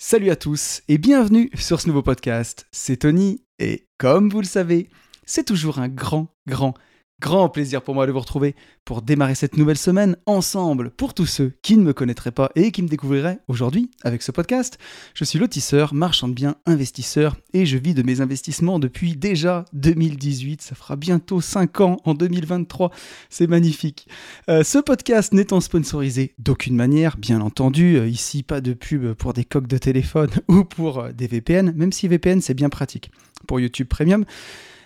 Salut à tous et bienvenue sur ce nouveau podcast. C'est Tony et comme vous le savez, c'est toujours un grand, grand, Grand plaisir pour moi de vous retrouver pour démarrer cette nouvelle semaine ensemble. Pour tous ceux qui ne me connaîtraient pas et qui me découvriraient aujourd'hui avec ce podcast, je suis lotisseur, marchand de biens, investisseur et je vis de mes investissements depuis déjà 2018. Ça fera bientôt 5 ans en 2023. C'est magnifique. Euh, ce podcast n'étant sponsorisé d'aucune manière, bien entendu. Euh, ici, pas de pub pour des coques de téléphone ou pour euh, des VPN, même si VPN c'est bien pratique pour YouTube Premium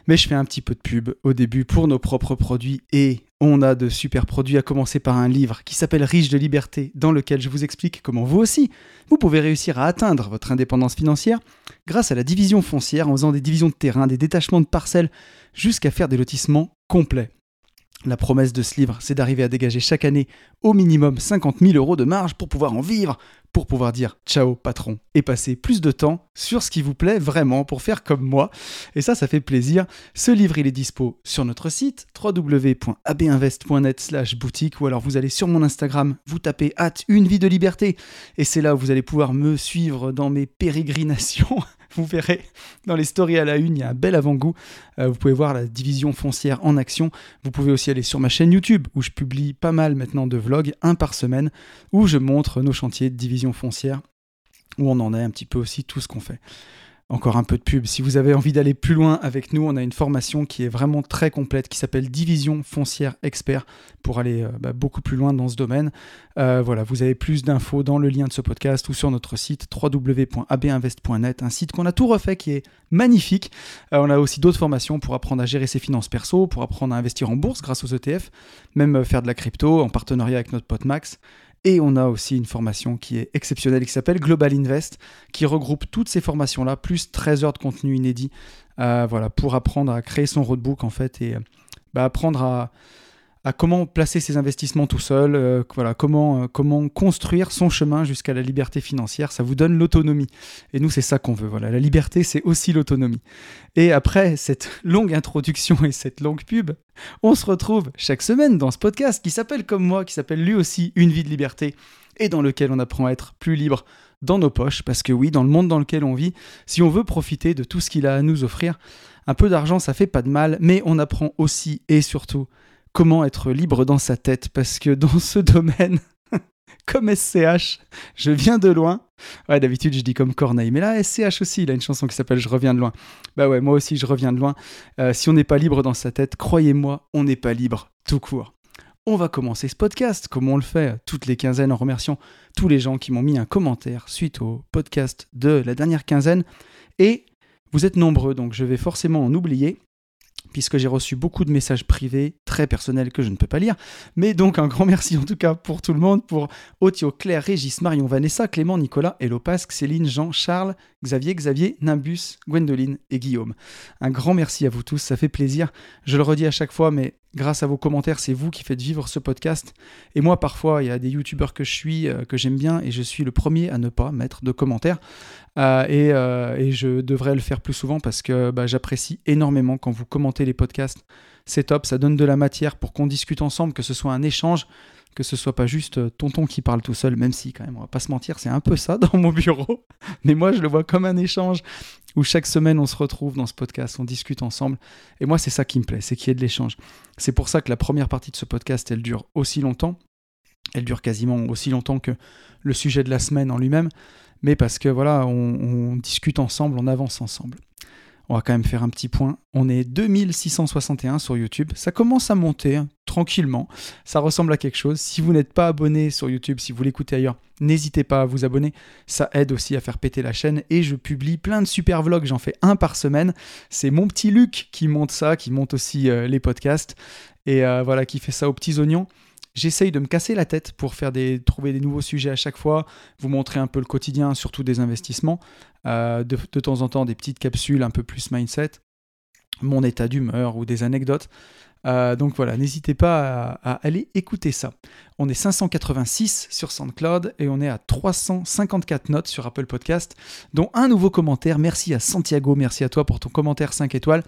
mais je fais un petit peu de pub au début pour nos propres produits et on a de super produits à commencer par un livre qui s'appelle Riche de liberté dans lequel je vous explique comment vous aussi vous pouvez réussir à atteindre votre indépendance financière grâce à la division foncière en faisant des divisions de terrain, des détachements de parcelles jusqu'à faire des lotissements complets. La promesse de ce livre, c'est d'arriver à dégager chaque année au minimum 50 000 euros de marge pour pouvoir en vivre, pour pouvoir dire ciao patron et passer plus de temps sur ce qui vous plaît vraiment pour faire comme moi. Et ça, ça fait plaisir. Ce livre, il est dispo sur notre site www.abinvest.net slash boutique ou alors vous allez sur mon Instagram, vous tapez hâte une vie de liberté et c'est là où vous allez pouvoir me suivre dans mes pérégrinations vous verrez dans les stories à la une, il y a un bel avant-goût. Euh, vous pouvez voir la division foncière en action. Vous pouvez aussi aller sur ma chaîne YouTube où je publie pas mal maintenant de vlogs, un par semaine, où je montre nos chantiers de division foncière, où on en est un petit peu aussi tout ce qu'on fait encore un peu de pub. Si vous avez envie d'aller plus loin avec nous, on a une formation qui est vraiment très complète, qui s'appelle Division foncière expert, pour aller euh, bah, beaucoup plus loin dans ce domaine. Euh, voilà, vous avez plus d'infos dans le lien de ce podcast ou sur notre site www.abinvest.net, un site qu'on a tout refait qui est magnifique. Euh, on a aussi d'autres formations pour apprendre à gérer ses finances perso, pour apprendre à investir en bourse grâce aux ETF, même faire de la crypto en partenariat avec notre pote Max. Et on a aussi une formation qui est exceptionnelle qui s'appelle Global Invest, qui regroupe toutes ces formations-là, plus 13 heures de contenu inédit, euh, voilà, pour apprendre à créer son roadbook en fait et bah, apprendre à, à comment placer ses investissements tout seul, euh, voilà, comment, euh, comment construire son chemin jusqu'à la liberté financière. Ça vous donne l'autonomie. Et nous, c'est ça qu'on veut. Voilà, la liberté, c'est aussi l'autonomie. Et après cette longue introduction et cette longue pub, on se retrouve chaque semaine dans ce podcast qui s'appelle comme moi, qui s'appelle lui aussi Une vie de liberté, et dans lequel on apprend à être plus libre dans nos poches. Parce que oui, dans le monde dans lequel on vit, si on veut profiter de tout ce qu'il a à nous offrir, un peu d'argent, ça fait pas de mal, mais on apprend aussi et surtout comment être libre dans sa tête, parce que dans ce domaine, comme SCH, je viens de loin. Ouais, d'habitude, je dis comme Corneille, mais là, SCH aussi, il a une chanson qui s'appelle Je reviens de loin. Bah ouais, moi aussi, je reviens de loin. Euh, si on n'est pas libre dans sa tête, croyez-moi, on n'est pas libre, tout court. On va commencer ce podcast, comme on le fait toutes les quinzaines, en remerciant tous les gens qui m'ont mis un commentaire suite au podcast de la dernière quinzaine. Et vous êtes nombreux, donc je vais forcément en oublier puisque j'ai reçu beaucoup de messages privés, très personnels, que je ne peux pas lire. Mais donc un grand merci en tout cas pour tout le monde, pour Otio, Claire, Régis, Marion, Vanessa, Clément, Nicolas, Elopasque, Céline, Jean, Charles, Xavier, Xavier, Nimbus, Gwendoline et Guillaume. Un grand merci à vous tous, ça fait plaisir. Je le redis à chaque fois, mais grâce à vos commentaires, c'est vous qui faites vivre ce podcast. Et moi, parfois, il y a des youtubeurs que je suis, euh, que j'aime bien, et je suis le premier à ne pas mettre de commentaires. Euh, euh, et, je devrais le faire plus souvent parce que bah, j'apprécie énormément quand vous commentez les podcasts. C'est top, ça donne de la matière pour qu'on discute ensemble, que ce soit un échange, que ce soit pas juste tonton qui parle tout seul, même si quand même, on va pas se mentir, c'est un peu ça dans mon bureau. Mais moi, je le vois comme un échange où chaque semaine on se retrouve dans ce podcast, on discute ensemble. Et moi, c'est ça qui me plaît, c'est qu'il y ait de l'échange. C'est pour ça que la première partie de ce podcast, elle dure aussi longtemps. Elle dure quasiment aussi longtemps que le sujet de la semaine en lui-même, mais parce que voilà, on discute ensemble, on avance ensemble. On va quand même faire un petit point. On est 2661 sur YouTube. Ça commence à monter hein, tranquillement. Ça ressemble à quelque chose. Si vous n'êtes pas abonné sur YouTube, si vous l'écoutez ailleurs, n'hésitez pas à vous abonner. Ça aide aussi à faire péter la chaîne. Et je publie plein de super vlogs. J'en fais un par semaine. C'est mon petit Luc qui monte ça, qui monte aussi euh, les podcasts. Et euh, voilà, qui fait ça aux petits oignons. J'essaye de me casser la tête pour faire des, trouver des nouveaux sujets à chaque fois, vous montrer un peu le quotidien, surtout des investissements, euh, de, de, temps en temps des petites capsules un peu plus mindset, mon état d'humeur ou des anecdotes. Euh, donc voilà, n'hésitez pas à, aller écouter ça. On est 586 sur SoundCloud et on est à 354 notes sur Apple Podcast, dont un nouveau commentaire. Merci à Santiago, merci à toi pour ton commentaire 5 étoiles.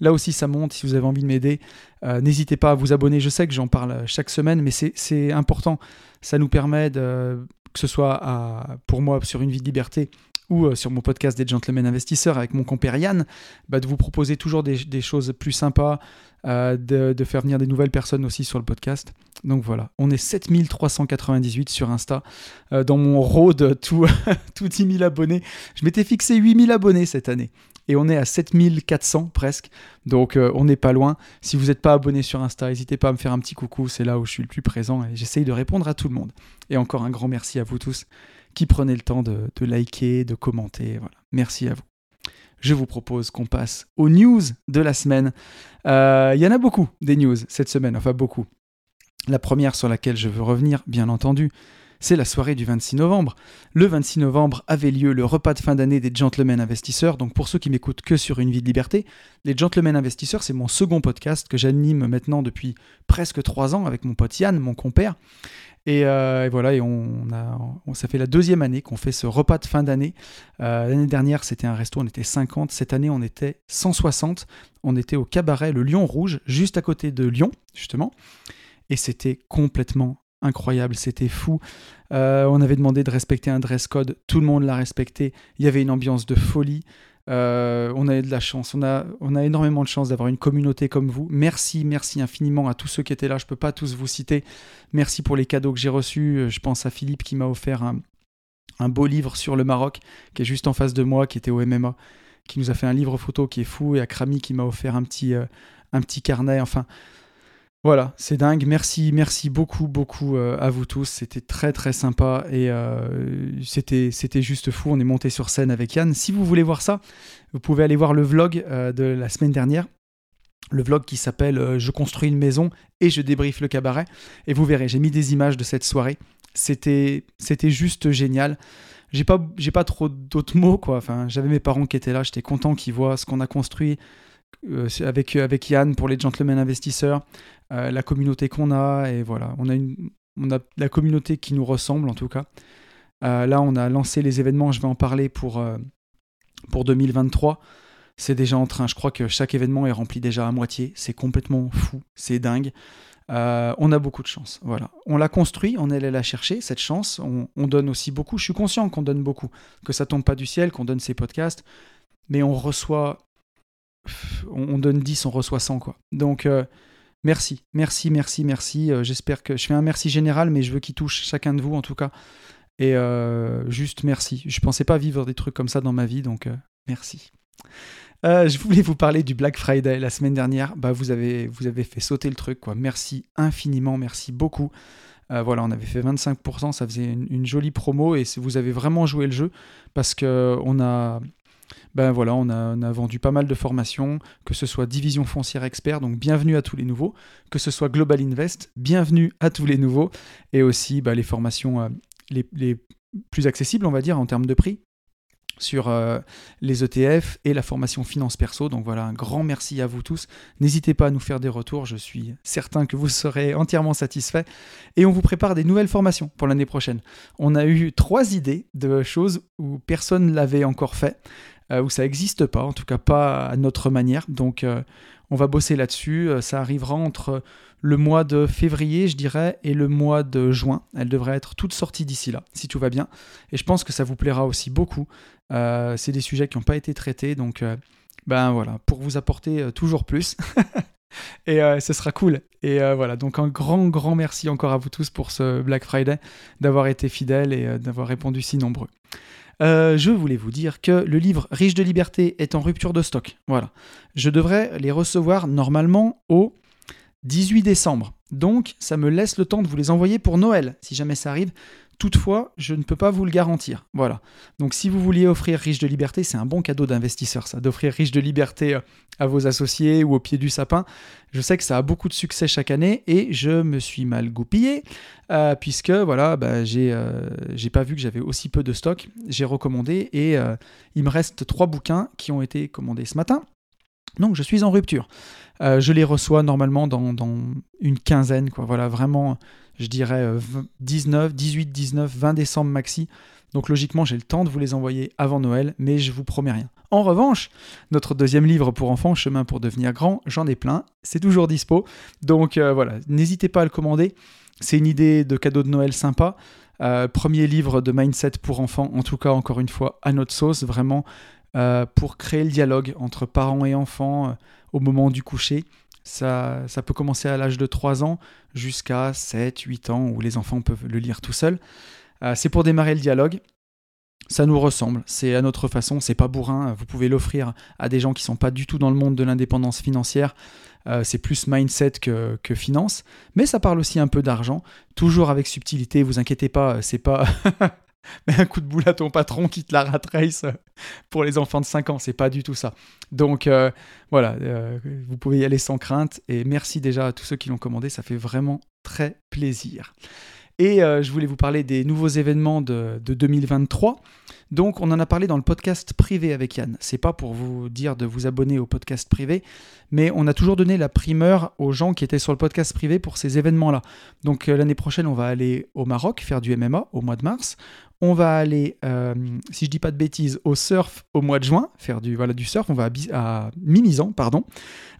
Là aussi, ça monte. Si vous avez envie de m'aider, euh, n'hésitez pas à vous abonner. Je sais que j'en parle chaque semaine, mais c'est important. Ça nous permet que ce soit pour moi sur Une vie de liberté ou euh, sur mon podcast des Gentlemen Investisseurs avec mon compère Yann, bah, de vous proposer toujours des, choses plus sympas, euh, de, faire venir des nouvelles personnes aussi sur le podcast. Donc voilà, on est 7398 sur Insta. Euh, dans mon road, tout, tout 10 000 abonnés. Je m'étais fixé 8000 abonnés cette année. Et on est à 7400 presque. Donc on n'est pas loin. Si vous n'êtes pas abonné sur Insta, n'hésitez pas à me faire un petit coucou. C'est là où je suis le plus présent et j'essaye de répondre à tout le monde. Et encore un grand merci à vous tous qui prenez le temps de, liker, de commenter. Merci à vous. Je vous propose qu'on passe aux news de la semaine. Euh, il y en a beaucoup des news cette semaine, enfin beaucoup. La première sur laquelle je veux revenir, bien entendu, c'est la soirée du 26 novembre. Le 26 novembre avait lieu le repas de fin d'année des Gentlemen Investisseurs. Donc pour ceux qui m'écoutent que sur Une vie de liberté, les Gentlemen Investisseurs, c'est mon second podcast que j'anime maintenant depuis presque trois ans avec mon pote Yann, mon compère. Euh, et, voilà, on ça fait la deuxième année qu'on fait ce repas de fin d'année. Euh, l'année dernière, c'était un resto, on était 50. Cette année, on était 160. On était au cabaret Le Lion Rouge, juste à côté de Lyon, justement. Et c'était complètement incroyable, c'était fou. Euh, on avait demandé de respecter un dress code, tout le monde l'a respecté. Il y avait une ambiance de folie. Euh, on a de la chance, on a, on a énormément de chance d'avoir une communauté comme vous. Merci, merci infiniment à tous ceux qui étaient là. Je ne peux pas tous vous citer. Merci pour les cadeaux que j'ai reçus. Euh, je pense à Philippe qui m'a offert un, beau livre sur le Maroc, qui est juste en face de moi, qui était au MMA, qui nous a fait un livre photo qui est fou, et à Krami qui m'a offert un petit, euh, un petit carnet. Enfin, voilà, c'est dingue. Merci, merci beaucoup, beaucoup euh, à vous tous. C'était très, très sympa et euh, c'était, c'était juste fou. On est monté sur scène avec Yann. Si vous voulez voir ça, vous pouvez aller voir le vlog euh, de la semaine dernière. Le vlog qui s'appelle Je construis une maison et je débriefe le cabaret. Et vous verrez, j'ai mis des images de cette soirée. C'était, c'était juste génial. J'ai pas, j'ai pas trop d'autres mots, quoi. J'avais mes parents qui étaient là. J'étais content qu'ils voient ce qu'on a construit. Avec, avec Yann pour les gentlemen investisseurs, euh, la communauté qu'on a, et voilà, on a, une, on a la communauté qui nous ressemble en tout cas. Euh, là, on a lancé les événements, je vais en parler pour, euh, pour 2023. C'est déjà en train, je crois que chaque événement est rempli déjà à moitié. C'est complètement fou, c'est dingue. on a beaucoup de chance. Voilà. On l'a construit, on est allé la chercher, cette chance. On, donne aussi beaucoup. Je suis conscient qu'on donne beaucoup, que ça tombe pas du ciel, qu'on donne ces podcasts, mais on reçoit. On, donne 10, on reçoit 100, quoi. Donc, Merci, merci, merci, merci. Euh, j'espère que je fais un merci général, mais je veux qu'il touche chacun de vous en tout cas. Et euh, juste merci. Je pensais pas vivre des trucs comme ça dans ma vie, donc euh, merci. je voulais vous parler du Black Friday la semaine dernière. Bah, vous avez, vous avez fait sauter le truc, quoi. Merci infiniment, merci beaucoup. voilà, on avait fait 25%, ça faisait une, une, jolie promo et vous avez vraiment joué le jeu parce que on a, ben voilà, on a, vendu pas mal de formations, que ce soit Division Foncière Expert, donc bienvenue à tous les nouveaux, que ce soit Global Invest, bienvenue à tous les nouveaux, et aussi ben, les formations euh, les, plus accessibles, on va dire, en termes de prix sur euh, les ETF et la formation finance perso. Donc voilà, un grand merci à vous tous. N'hésitez pas à nous faire des retours, je suis certain que vous serez entièrement satisfaits. Et on vous prépare des nouvelles formations pour l'année prochaine. On a eu trois idées de choses où personne ne l'avait encore fait. Euh, où ça n'existe pas, en tout cas pas à notre manière. Donc euh, on va bosser là-dessus. Euh, ça arrivera entre le mois de février, je dirais, et le mois de juin. Elle devrait être toute sortie d'ici là, si tout va bien. Et je pense que ça vous plaira aussi beaucoup. c'est des sujets qui n'ont pas été traités, donc ben voilà, pour vous apporter toujours plus. et ce sera cool. Et voilà, donc un grand, grand merci encore à vous tous pour ce Black Friday, d'avoir été fidèles et d'avoir répondu si nombreux. Euh, je voulais vous dire que le livre Riche de liberté est en rupture de stock. Voilà. Je devrais les recevoir normalement au 18 décembre. Donc, ça me laisse le temps de vous les envoyer pour Noël, si jamais ça arrive. Toutefois, je ne peux pas vous le garantir. Voilà. Donc si vous vouliez offrir Riche de Liberté, c'est un bon cadeau d'investisseur, ça, d'offrir Riche de Liberté euh, à vos associés ou au pied du sapin. Je sais que ça a beaucoup de succès chaque année et je me suis mal goupillé euh, puisque voilà, bah, j'ai euh, j'ai pas vu que j'avais aussi peu de stock. J'ai recommandé et il me reste trois bouquins qui ont été commandés ce matin. Donc je suis en rupture. je les reçois normalement dans, dans, une quinzaine, quoi. Voilà, vraiment je dirais 19, 18, 19, 20 décembre maxi. Donc logiquement, j'ai le temps de vous les envoyer avant Noël, mais je vous promets rien. En revanche, notre deuxième livre pour enfants, Chemin pour devenir grand, j'en ai plein, c'est toujours dispo. Donc euh, voilà, n'hésitez pas à le commander. C'est une idée de cadeau de Noël sympa. premier livre de mindset pour enfants, en tout cas encore une fois à notre sauce, vraiment pour créer le dialogue entre parents et enfants au moment du coucher. Ça, peut commencer à l'âge de 3 ans jusqu'à 7, 8 ans où les enfants peuvent le lire tout seuls. c'est pour démarrer le dialogue. Ça nous ressemble, c'est à notre façon, c'est pas bourrin, vous pouvez l'offrir à des gens qui sont pas du tout dans le monde de l'indépendance financière, euh, c'est plus mindset que, que, finance, mais ça parle aussi un peu d'argent, toujours avec subtilité, vous inquiétez pas, c'est pas un coup de boule à ton patron qui te la ratrace pour les enfants de 5 ans, c'est pas du tout ça. Donc euh, voilà, euh, vous pouvez y aller sans crainte, et merci déjà à tous ceux qui l'ont commandé, ça fait vraiment très plaisir. Et euh, je voulais vous parler des nouveaux événements de, 2023. Donc, on en a parlé dans le podcast privé avec Yann. C'est pas pour vous dire de vous abonner au podcast privé, mais on a toujours donné la primeur aux gens qui étaient sur le podcast privé pour ces événements-là. Donc, euh, l'année prochaine, on va aller au Maroc faire du MMA au mois de mars. On va aller, euh, si je dis pas de bêtises, au surf au mois de juin, faire du, voilà, du surf. On va à, à pardon.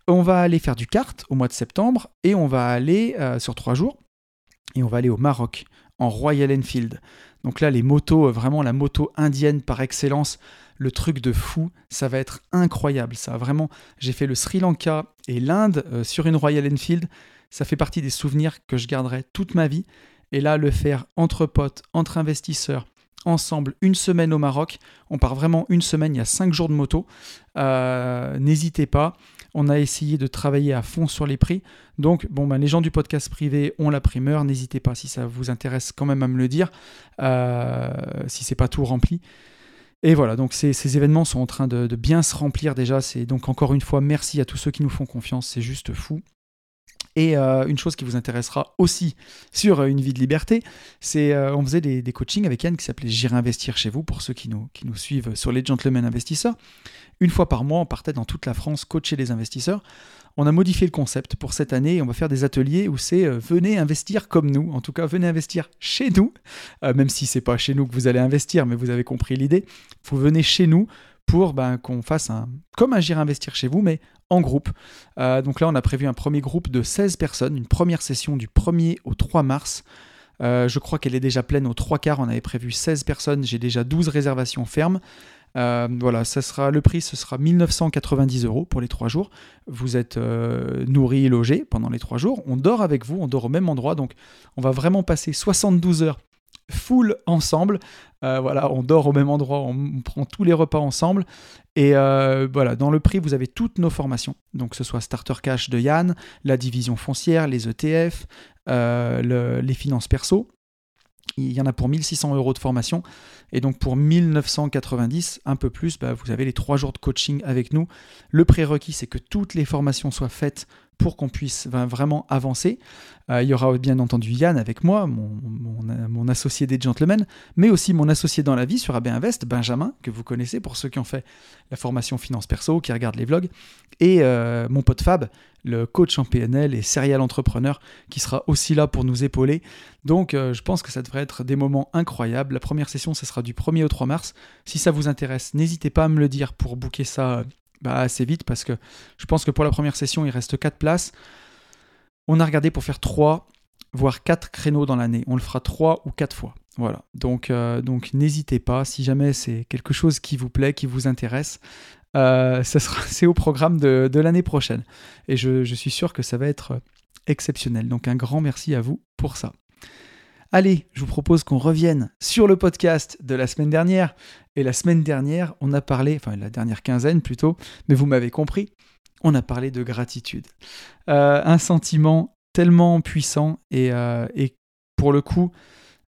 On va aller faire du kart au mois de septembre et on va aller sur trois jours et on va aller au Maroc, en Royal Enfield. Donc là, les motos, euh, vraiment la moto indienne par excellence, le truc de fou, ça va être incroyable. Ça vraiment, j'ai fait le Sri Lanka et l'Inde euh, sur une Royal Enfield. Ça fait partie des souvenirs que je garderai toute ma vie. Et là, le faire entre potes, entre investisseurs, ensemble, une semaine au Maroc. On part vraiment une semaine, il y a cinq jours de moto. Euh, n'hésitez pas. On a essayé de travailler à fond sur les prix. Donc, bon, ben, les gens du podcast privé ont la primeur. N'hésitez pas, si ça vous intéresse, quand même à me le dire, euh, si c'est pas tout rempli. Et voilà, donc ces, événements sont en train de, bien se remplir déjà. Donc encore une fois merci à tous ceux qui nous font confiance. C'est juste fou. Et euh, une chose qui vous intéressera aussi sur euh, une vie de liberté, c'est euh, on faisait des, coachings avec Yann qui s'appelait J'irai investir chez vous pour ceux qui nous, qui nous suivent sur les Gentlemen Investisseurs. Une fois par mois, on partait dans toute la France coacher les investisseurs. On a modifié le concept pour cette année et on va faire des ateliers où c'est venez investir comme nous. En tout cas, venez investir chez nous, même si c'est pas chez nous que vous allez investir, mais vous avez compris l'idée. Vous venez chez nous pour ben, qu'on fasse un, comme J'irai investir chez vous, mais en groupe. Euh, donc là, on a prévu un premier groupe de 16 personnes, une première session du 1er au 3 mars. Euh, je crois qu'elle est déjà pleine aux trois quarts. On avait prévu 16 personnes. J'ai déjà 12 réservations fermes. Euh, voilà, ça sera, le prix, ce sera 1990 euros pour les trois jours. Vous êtes nourri et logé pendant les trois jours. On dort avec vous, on dort au même endroit. Donc, on va vraiment passer 72 heures full ensemble. Euh, voilà, on dort au même endroit, on prend tous les repas ensemble. Et euh, voilà, dans le prix, vous avez toutes nos formations. Donc, ce soit Starter Cash de Yann, la division foncière, les ETF, euh, les finances perso. Il y en a pour 1600 euros de formation. Et donc pour 1990, un peu plus, bah, vous avez les trois jours de coaching avec nous. Le prérequis, c'est que toutes les formations soient faites pour qu'on puisse vraiment avancer. Euh, il y aura bien entendu Yann avec moi, mon, associé des gentlemen, mais aussi mon associé dans la vie sur AB Invest, Benjamin, que vous connaissez pour ceux qui ont fait la formation finance perso, qui regardent les vlogs, et euh, mon pote Fab, le coach en PNL et serial entrepreneur, qui sera aussi là pour nous épauler. Donc euh, je pense que ça devrait être des moments incroyables. La première session, ce sera du 1er au 3 mars. Si ça vous intéresse, n'hésitez pas à me le dire pour booker ça bah, assez vite parce que je pense que pour la première session, il reste 4 places. On a regardé pour faire 3, voire 4 créneaux dans l'année. On le fera 3 ou 4 fois. Voilà. Donc, euh, donc n'hésitez pas, si jamais c'est quelque chose qui vous plaît, qui vous intéresse, euh, c'est au programme de, l'année prochaine. Et je, je suis sûr que ça va être exceptionnel. Donc un grand merci à vous pour ça. Allez, je vous propose qu'on revienne sur le podcast de la semaine dernière. Et la semaine dernière, on a parlé, enfin la dernière quinzaine plutôt, mais vous m'avez compris, on a parlé de gratitude. Euh, un sentiment tellement puissant et, euh, pour le coup,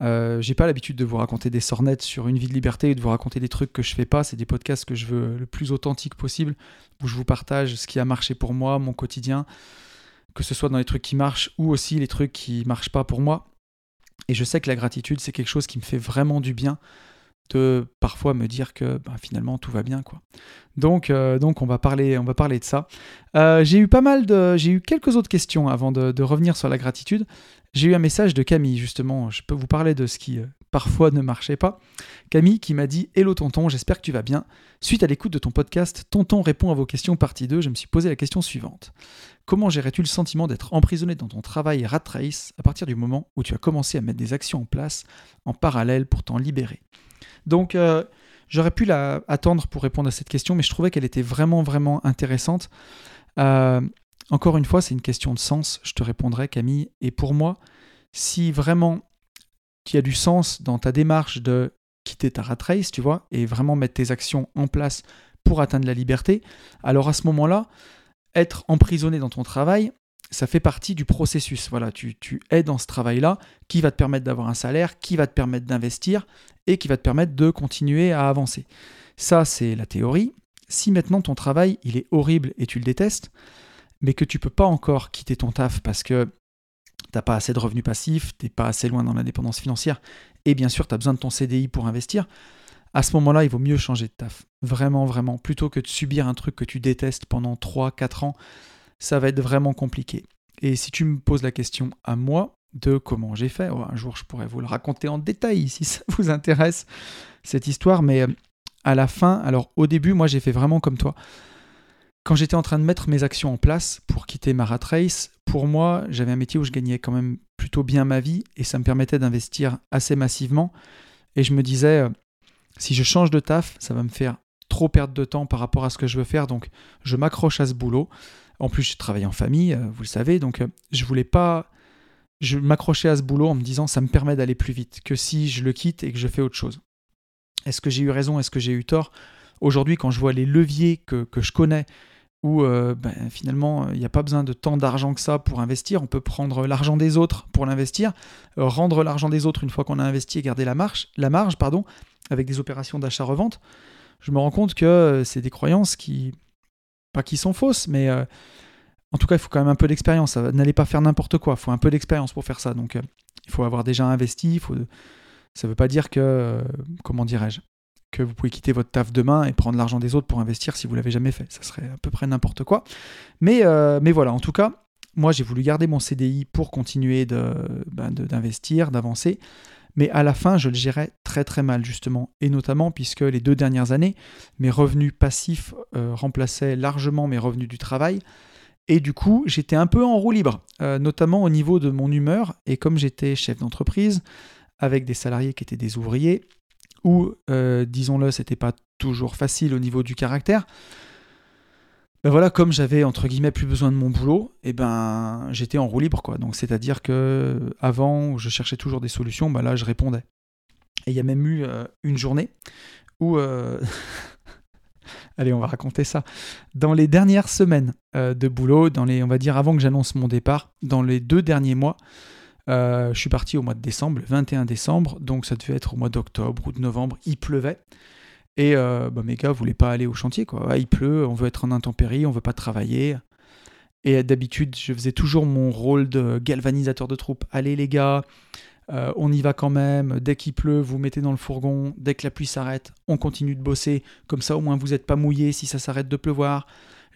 euh, j'ai pas l'habitude de vous raconter des sornettes sur une vie de liberté et de vous raconter des trucs que je fais pas. C'est des podcasts que je veux le plus authentique possible, où je vous partage ce qui a marché pour moi, mon quotidien, que ce soit dans les trucs qui marchent ou aussi les trucs qui marchent pas pour moi. Et je sais que la gratitude, c'est quelque chose qui me fait vraiment du bien de parfois me dire que bah, finalement tout va bien quoi. Donc, euh, donc on va parler on va parler de ça. Euh, j'ai eu pas mal de j'ai eu quelques autres questions avant de, revenir sur la gratitude. J'ai eu un message de Camille justement. Je peux vous parler de ce qui euh, parfois ne marchait pas. Camille qui m'a dit Hello tonton, j'espère que tu vas bien. Suite à l'écoute de ton podcast, Tonton répond à vos questions partie 2, je me suis posé la question suivante. Comment gérais-tu le sentiment d'être emprisonné dans ton travail rat race à partir du moment où tu as commencé à mettre des actions en place en parallèle pour t'en libérer? Donc, euh, j'aurais pu la attendre pour répondre à cette question, mais je trouvais qu'elle était vraiment, vraiment intéressante. Euh, encore une fois, c'est une question de sens, je te répondrai Camille. Et pour moi, si vraiment y a du sens dans ta démarche de quitter ta rat race, tu vois, et vraiment mettre tes actions en place pour atteindre la liberté, alors à ce moment-là, être emprisonné dans ton travail, ça fait partie du processus. Voilà, tu, tu es dans ce travail-là qui va te permettre d'avoir un salaire, qui va te permettre d'investir et qui va te permettre de continuer à avancer. Ça, c'est la théorie. Si maintenant ton travail, il est horrible et tu le détestes, mais que tu peux pas encore quitter ton taf parce que t'as pas assez de revenus passifs, t'es pas assez loin dans l'indépendance financière, et bien sûr, tu as besoin de ton CDI pour investir, à ce moment-là, il vaut mieux changer de taf. Vraiment, vraiment. Plutôt que de subir un truc que tu détestes pendant 3-4 ans, ça va être vraiment compliqué. Et si tu me poses la question à moi de comment j'ai fait, oh, un jour je pourrais vous le raconter en détail si ça vous intéresse, cette histoire, mais euh, à la fin, alors au début, moi j'ai fait vraiment comme toi. Quand j'étais en train de mettre mes actions en place pour quitter ma rat race, pour moi, j'avais un métier où je gagnais quand même plutôt bien ma vie et ça me permettait d'investir assez massivement. Et je me disais, euh, si je change de taf, ça va me faire trop perdre de temps par rapport à ce que je veux faire, donc je m'accroche à ce boulot. En plus, je travaille en famille, euh, vous le savez, donc euh, je voulais pas je m'accrochais à ce boulot en me disant ça me permet d'aller plus vite que si je le quitte et que je fais autre chose. Est-ce que j'ai eu raison? Est-ce que j'ai eu tort? Aujourd'hui, quand je vois les leviers que je connais, où euh, ben, finalement il n'y a pas besoin de tant d'argent que ça pour investir, on peut prendre l'argent des autres pour l'investir, euh, rendre l'argent des autres une fois qu'on a investi et garder la marge, la marge pardon, avec des opérations d'achat-revente. Je me rends compte que euh, c'est des croyances qui, pas qui sont fausses, mais en tout cas il faut quand même un peu d'expérience. N'allez pas faire n'importe quoi, il faut un peu d'expérience pour faire ça. Donc il faut avoir déjà investi, ça ne veut pas dire que, comment dirais-je, que vous pouvez quitter votre taf demain et prendre l'argent des autres pour investir si vous l'avez jamais fait. Ça serait à peu près n'importe quoi. Mais, euh, mais voilà, en tout cas, moi j'ai voulu garder mon CDI pour continuer ben, d'investir, d'avancer. Mais à la fin, je le gérais très très mal justement. Et notamment puisque les deux dernières années, mes revenus passifs euh, remplaçaient largement mes revenus du travail. Et du coup, j'étais un peu en roue libre, euh, notamment au niveau de mon humeur. Et comme j'étais chef d'entreprise, avec des salariés qui étaient des ouvriers, où, euh, disons-le, c'était pas toujours facile au niveau du caractère. Ben voilà, comme j'avais entre guillemets plus besoin de mon boulot, et eh ben j'étais en roue libre quoi. Donc c'est-à-dire que avant je cherchais toujours des solutions, ben là je répondais. Et il y a même eu euh, une journée où euh, Allez, on va raconter ça. Dans les dernières semaines de boulot, dans les, on va dire avant que j'annonce mon départ, dans les deux derniers mois, euh, je suis parti au mois de décembre, le 21 décembre, donc ça devait être au mois d'octobre ou de novembre, il pleuvait. Et euh, bah, mes gars voulaient pas aller au chantier, quoi. il pleut, on veut être en intempérie, on veut pas travailler. Et d'habitude, je faisais toujours mon rôle de galvanisateur de troupes. Allez les gars, euh, on y va quand même. Dès qu'il pleut, vous mettez dans le fourgon. Dès que la pluie s'arrête, on continue de bosser. Comme ça, au moins, vous n'êtes pas mouillé si ça s'arrête de pleuvoir.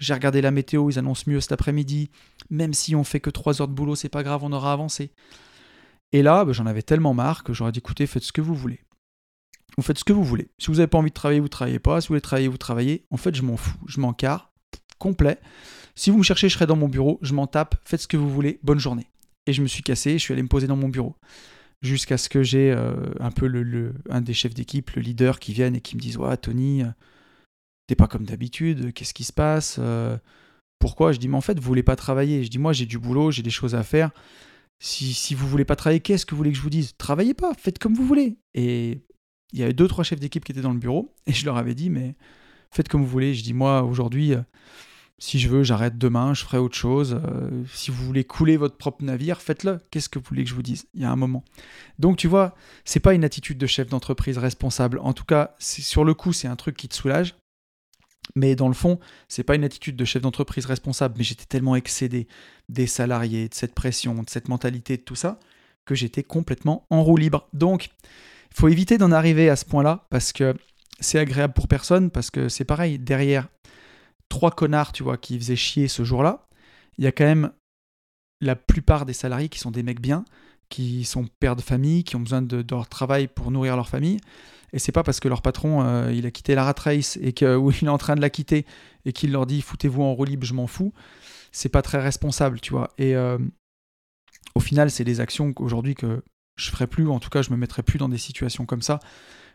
J'ai regardé la météo, ils annoncent mieux cet après-midi. Même si on fait que 3 heures de boulot, c'est pas grave, on aura avancé. Et là, bah, j'en avais tellement marre que j'aurais dit écoutez, faites ce que vous voulez. Vous faites ce que vous voulez. Si vous n'avez pas envie de travailler, vous travaillez pas. Si vous voulez travailler, vous travaillez. En fait, je m'en fous. Je m'en carre. Complet. Si vous me cherchez, je serai dans mon bureau. Je m'en tape. Faites ce que vous voulez. Bonne journée. Et je me suis cassé. Je suis allé me poser dans mon bureau. Jusqu'à ce que j'ai euh, un peu le, un des chefs d'équipe, le leader, qui vienne et qui me dise Ouais, Tony, euh, t'es pas comme d'habitude. Qu'est-ce qui se passe euh, Pourquoi? Je dis Mais en fait, vous voulez pas travailler. Je dis Moi, j'ai du boulot. J'ai des choses à faire. Si, si vous voulez pas travailler, qu'est-ce que vous voulez que je vous dise? Travaillez pas, faites comme vous voulez. Et il y avait deux, trois chefs d'équipe qui étaient dans le bureau, et je leur avais dit, mais faites comme vous voulez. Je dis, moi, aujourd'hui, euh, si je veux, j'arrête demain, je ferai autre chose. Euh, si vous voulez couler votre propre navire, faites-le. Qu'est-ce que vous voulez que je vous dise? Il y a un moment. Donc, tu vois, c'est pas une attitude de chef d'entreprise responsable. En tout cas, sur le coup, c'est un truc qui te soulage. Mais dans le fond, c'est pas une attitude de chef d'entreprise responsable, mais j'étais tellement excédé des salariés, de cette pression, de cette mentalité, de tout ça, que j'étais complètement en roue libre. Donc, il faut éviter d'en arriver à ce point-là, parce que c'est agréable pour personne, parce que c'est pareil, derrière trois connards, tu vois, qui faisaient chier ce jour-là, il y a quand même la plupart des salariés qui sont des mecs bien, qui sont pères de famille, qui ont besoin de, leur travail pour nourrir leur famille. Et c'est pas parce que leur patron euh, il a quitté la rat race et que ou il est en train de la quitter et qu'il leur dit foutez-vous en roue libre, je m'en fous. C'est pas très responsable, tu vois. Et euh, au final, c'est des actions qu'aujourd'hui que je ferai plus, en tout cas, je me mettrai plus dans des situations comme ça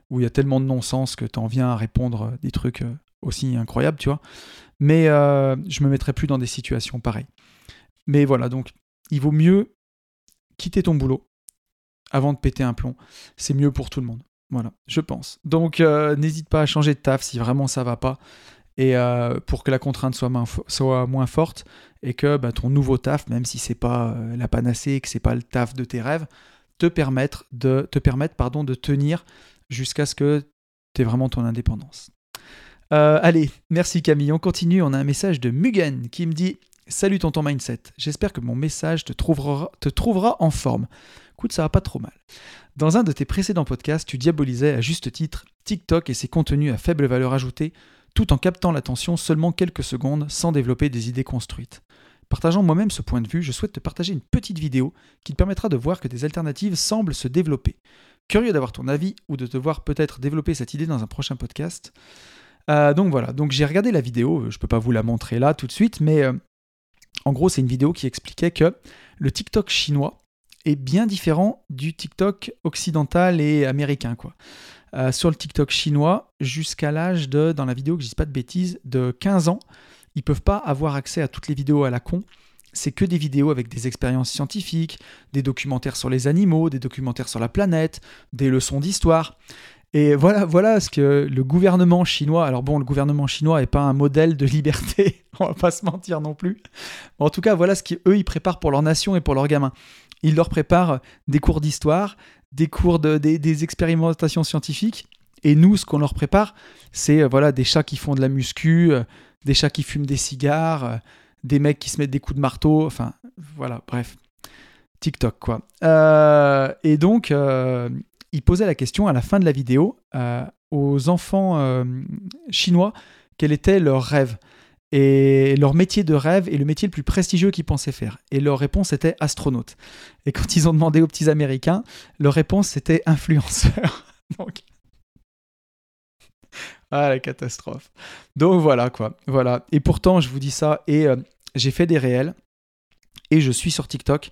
où il y a tellement de non-sens que tu en viens à répondre des trucs aussi incroyables, tu vois. Mais je me mettrai plus dans des situations pareilles. Mais voilà, donc il vaut mieux quitter ton boulot avant de péter un plomb. C'est mieux pour tout le monde. Voilà, je pense. Donc euh, n'hésite pas à changer de taf si vraiment ça va pas. Et euh, pour que la contrainte soit, moins forte et que bah, ton nouveau taf, même si c'est pas euh, la panacée, que c'est pas le taf de tes rêves, te permettre de te permettre pardon de tenir jusqu'à ce que tu aies vraiment ton indépendance. allez, merci Camille. On continue. On a un message de Mugen qui me dit Salut tonton Mindset, j'espère que mon message te trouvera, en forme. Écoute, ça va pas trop mal. Dans un de tes précédents podcasts, tu diabolisais à juste titre TikTok et ses contenus à faible valeur ajoutée, tout en captant l'attention seulement quelques secondes sans développer des idées construites. Partageant moi-même ce point de vue, je souhaite te partager une petite vidéo qui te permettra de voir que des alternatives semblent se développer. Curieux d'avoir ton avis ou de te voir peut-être développer cette idée dans un prochain podcast. Euh, donc voilà, donc j'ai regardé la vidéo, je peux pas vous la montrer là tout de suite, mais euh, en gros, c'est une vidéo qui expliquait que le TikTok chinois est bien différent du TikTok occidental et américain. Euh, sur le TikTok chinois, jusqu'à l'âge de, dans la vidéo que je dis pas de bêtises, de 15 ans, ils peuvent pas avoir accès à toutes les vidéos à la con. C'est que des vidéos avec des expériences scientifiques, des documentaires sur les animaux, des documentaires sur la planète, des leçons d'histoire. Et voilà, voilà ce que le gouvernement chinois. Alors bon, le gouvernement chinois n'est pas un modèle de liberté, on va pas se mentir non plus. en tout cas, voilà ce qu'eux ils préparent pour leur nation et pour leurs gamins. Ils leur préparent des cours d'histoire, des cours de, des, expérimentations scientifiques. Et nous, ce qu'on leur prépare, c'est euh, voilà des chats qui font de la muscu, euh, des chats qui fument des cigares, euh, des mecs qui se mettent des coups de marteau. Enfin, voilà, bref. TikTok, quoi. et donc, il posait la question à la fin de la vidéo euh, aux enfants euh, chinois quel était leur rêve et leur métier de rêve et le métier le plus prestigieux qu'ils pensaient faire. Et leur réponse était astronaute. Et quand ils ont demandé aux petits Américains, leur réponse était influenceur. Donc... Ah la catastrophe. Donc voilà quoi. Voilà. Et pourtant je vous dis ça et euh, j'ai fait des réels et je suis sur TikTok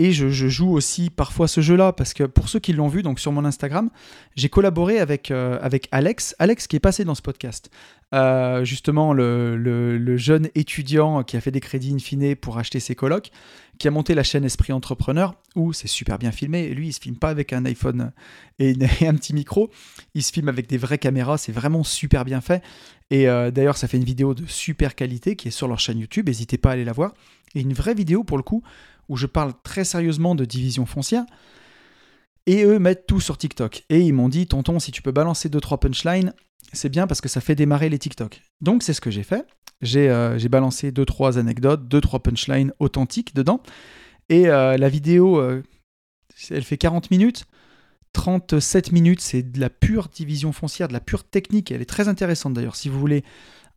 et je, joue aussi parfois ce jeu-là, parce que pour ceux qui l'ont vu, donc sur mon Instagram, j'ai collaboré avec, euh, avec Alex, Alex qui est passé dans ce podcast. Euh, justement, le, jeune étudiant qui a fait des crédits in fine pour acheter ses colocs, qui a monté la chaîne Esprit Entrepreneur, où c'est super bien filmé. Et lui, il se filme pas avec un iPhone et, un petit micro, il se filme avec des vraies caméras, c'est vraiment super bien fait. Et euh, d'ailleurs, ça fait une vidéo de super qualité qui est sur leur chaîne YouTube, n'hésitez pas à aller la voir. Et une vraie vidéo pour le coup, où je parle très sérieusement de division foncière. Et eux mettent tout sur TikTok. Et ils m'ont dit, tonton, si tu peux balancer 2-3 punchlines, c'est bien parce que ça fait démarrer les TikTok. Donc c'est ce que j'ai fait. J'ai euh, balancé 2-3 anecdotes, 2-3 punchlines authentiques dedans. Et euh, la vidéo, euh, elle fait 40 minutes. 37 minutes, c'est de la pure division foncière, de la pure technique. Elle est très intéressante d'ailleurs. Si vous voulez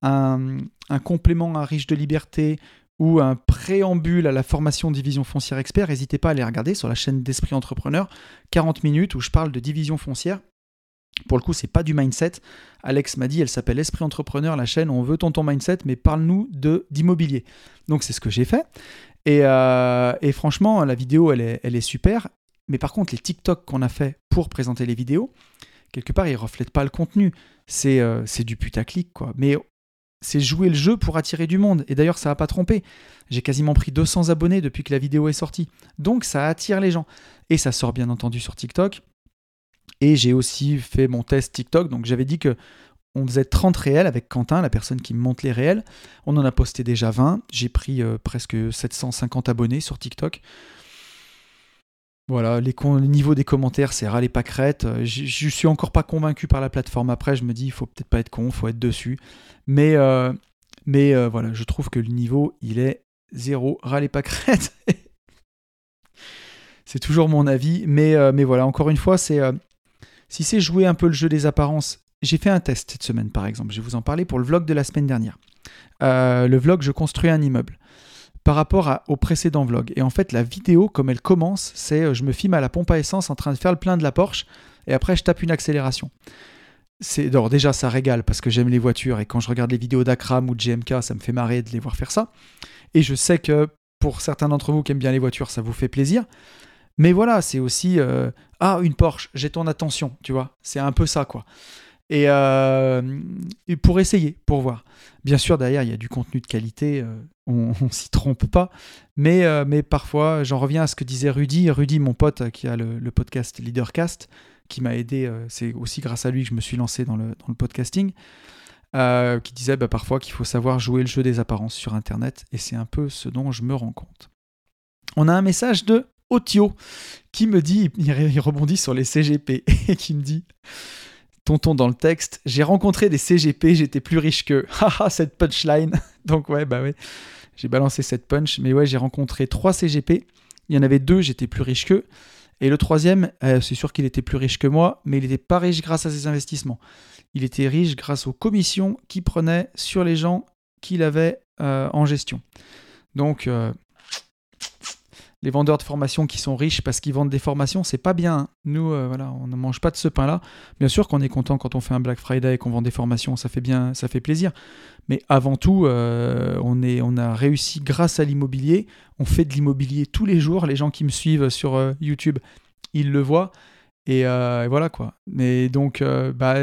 un, un complément à riche de liberté, ou un préambule à la formation division foncière expert, n'hésitez pas à aller regarder sur la chaîne d'Esprit Entrepreneur, 40 minutes où je parle de division foncière. Pour le coup, c'est pas du mindset. Alex m'a dit, elle s'appelle Esprit Entrepreneur, la chaîne, on veut ton mindset, mais parle-nous de d'immobilier. Donc c'est ce que j'ai fait. Euh, et, franchement, la vidéo, elle est, super. Mais par contre, les TikTok qu'on a fait pour présenter les vidéos, quelque part, ils reflètent pas le contenu. C'est euh, du putaclic, quoi. Mais c'est jouer le jeu pour attirer du monde. Et d'ailleurs, ça n'a pas trompé. J'ai quasiment pris 200 abonnés depuis que la vidéo est sortie. Donc, ça attire les gens. Et ça sort bien entendu sur TikTok. Et j'ai aussi fait mon test TikTok. Donc, j'avais dit que on faisait 30 réels avec Quentin, la personne qui monte les réels. On en a posté déjà 20. J'ai pris euh, presque 750 abonnés sur TikTok. Voilà, les, niveaux des commentaires, c'est ras les pâquerettes. Euh, je suis encore pas convaincu par la plateforme. Après, je me dis, il faut peut-être pas être con, il faut être dessus. Mais, euh, euh, voilà, je trouve que le niveau, il est zéro ras les pâquerettes. c'est toujours mon avis. Mais, mais voilà, encore une fois, c'est si c'est jouer un peu le jeu des apparences. J'ai fait un test cette semaine, par exemple. Je vais vous en parler pour le vlog de la semaine dernière. le vlog, je construis un immeuble. Par rapport au précédent vlog. Et en fait, la vidéo, comme elle commence, c'est euh, je me filme à la pompe à essence en train de faire le plein de la Porsche et après je tape une accélération. C'est déjà ça régale parce que j'aime les voitures et quand je regarde les vidéos d'Akram ou de GMK, ça me fait marrer de les voir faire ça. Et je sais que pour certains d'entre vous qui aiment bien les voitures, ça vous fait plaisir. Mais voilà, c'est aussi euh, ah une Porsche, j'ai ton attention, tu vois. C'est un peu ça quoi. Euh, et, pour essayer, pour voir. Bien sûr, derrière, il y a du contenu de qualité, euh, on, ne s'y trompe pas, mais, euh, mais parfois, j'en reviens à ce que disait Rudy. Rudy, mon pote qui a le, podcast Leadercast, qui m'a aidé, c'est aussi grâce à lui que je me suis lancé dans le, dans le podcasting, qui disait bah, parfois qu'il faut savoir jouer le jeu des apparences sur Internet, et c'est un peu ce dont je me rends compte. On a un message de Otio qui me dit, il rebondit sur les CGP, et qui me dit tonton dans le texte. J'ai rencontré des CGP, j'étais plus riche qu'eux. Haha, cette punchline. Donc ouais, bah ouais, j'ai balancé cette punch. Mais ouais, j'ai rencontré trois CGP. Il y en avait deux, j'étais plus riche qu'eux. Et le troisième, euh, c'est sûr qu'il était plus riche que moi, mais il n'était pas riche grâce à ses investissements. Il était riche grâce aux commissions qu'il prenait sur les gens qu'il avait euh, en gestion. Donc, euh, les vendeurs de formation qui sont riches parce qu'ils vendent des formations, c'est pas bien. Nous, euh, voilà, on ne mange pas de ce pain-là. Bien sûr qu'on est content quand on fait un Black Friday et qu'on vend des formations, ça fait bien, ça fait plaisir. Mais avant tout, euh, on, est, on a réussi grâce à l'immobilier. On fait de l'immobilier tous les jours. Les gens qui me suivent sur euh, YouTube, ils le voient. Et, et, voilà quoi. Mais donc, bah,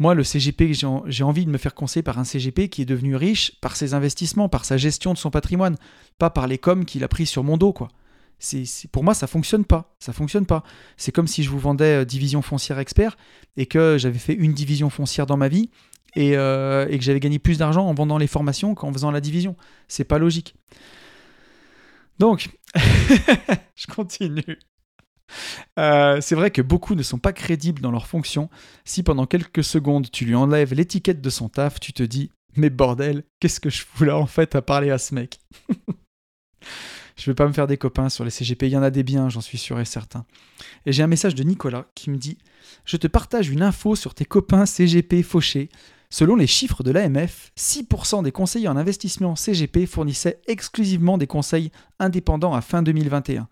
moi, le CGP, j'ai envie de me faire conseiller par un CGP qui est devenu riche par ses investissements, par sa gestion de son patrimoine, pas par les coms qu'il a pris sur mon dos, quoi. Pour moi, ça fonctionne pas. Ça fonctionne pas. C'est comme si je vous vendais euh, division foncière expert et que j'avais fait une division foncière dans ma vie et, euh, et que j'avais gagné plus d'argent en vendant les formations qu'en faisant la division. C'est pas logique. Donc, je continue. Euh, c'est vrai que beaucoup ne sont pas crédibles dans leur fonction. Si pendant quelques secondes tu lui enlèves l'étiquette de son taf, tu te dis Mais bordel, qu'est-ce que je fous là en fait à parler à ce mec? Je vais pas me faire des copains sur les CGP, il y en a des biens, j'en suis sûr et certain. Et j'ai un message de Nicolas qui me dit Je te partage une info sur tes copains CGP fauchés. Selon les chiffres de l'AMF, 6% des conseillers en investissement CGP fournissaient exclusivement des conseils indépendants à fin 2021.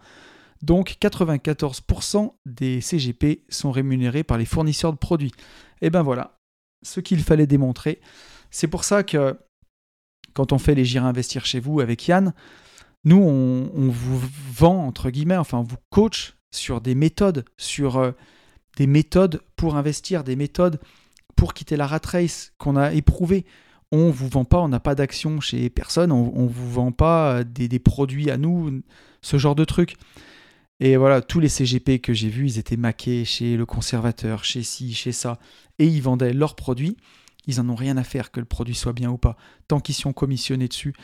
Donc 94% des CGP sont rémunérés par les fournisseurs de produits. Et ben voilà, ce qu'il fallait démontrer. C'est pour ça que quand on fait les J'irai investir chez vous avec Yann, nous on, vous vend entre guillemets, enfin on vous coach sur des méthodes, sur euh, des méthodes pour investir, des méthodes pour quitter la rat race qu'on a éprouvé. On vous vend pas, on n'a pas d'action chez personne, on, ne vous vend pas des, des, produits à nous, ce genre de trucs. Et voilà, tous les CGP que j'ai vus, ils étaient maqués chez le conservateur, chez ci, chez ça, et ils vendaient leurs produits. Ils en ont rien à faire que le produit soit bien ou pas, tant qu'ils sont commissionnés dessus.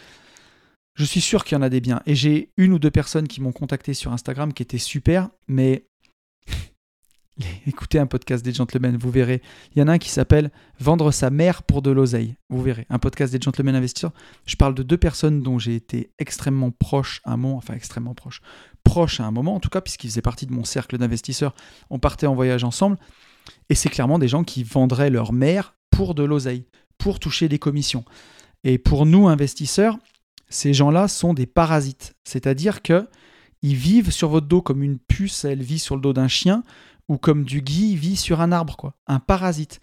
Je suis sûr qu'il y en a des biens. Et j'ai une ou deux personnes qui m'ont contacté sur Instagram qui étaient super, mais Écoutez un podcast des gentlemen, vous verrez. Il y en a un qui s'appelle Vendre sa mère pour de l'oseille. Vous verrez. Un podcast des gentlemen investisseurs. Je parle de deux personnes dont j'ai été extrêmement proche à un enfin extrêmement proche, proche à un moment en tout cas, puisqu'ils faisaient partie de mon cercle d'investisseurs. On partait en voyage ensemble. Et c'est clairement des gens qui vendraient leur mère pour de l'oseille, pour toucher des commissions. Et pour nous, investisseurs, ces gens-là sont des parasites. C'est-à-dire que ils vivent sur votre dos comme une puce, elle vit sur le dos d'un chien ou comme du gui vit sur un arbre, quoi, un parasite.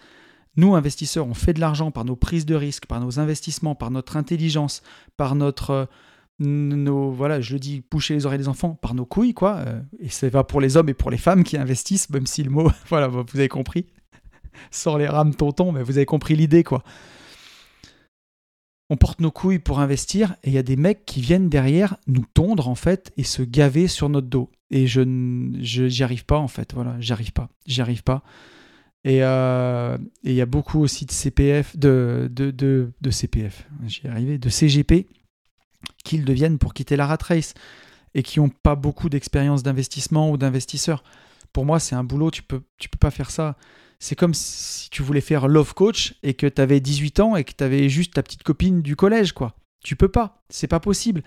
Nous, investisseurs, on fait de l'argent par nos prises de risque, par nos investissements, par notre intelligence, par notre. Nos, voilà, je le dis, boucher les oreilles des enfants, par nos couilles, quoi. Euh, et c'est va pour les hommes et pour les femmes qui investissent, même si le mot, voilà, vous avez compris. Sors les rames, tonton, mais vous avez compris l'idée, quoi. On porte nos couilles pour investir et il y a des mecs qui viennent derrière nous tondre, en fait, et se gaver sur notre dos et je j'y arrive pas en fait voilà j'arrive pas j'y arrive pas euh, et il y a beaucoup aussi de CPF de, de, de, de CPF j'y arrivé de CGP qu'ils deviennent pour quitter la rat race et qui n'ont pas beaucoup d'expérience d'investissement ou d'investisseur pour moi c'est un boulot tu peux tu peux pas faire ça. C'est comme si tu voulais faire love coach et que tu avais 18 ans et que tu avais juste ta petite copine du collège quoi. Tu peux pas. C'est pas possible.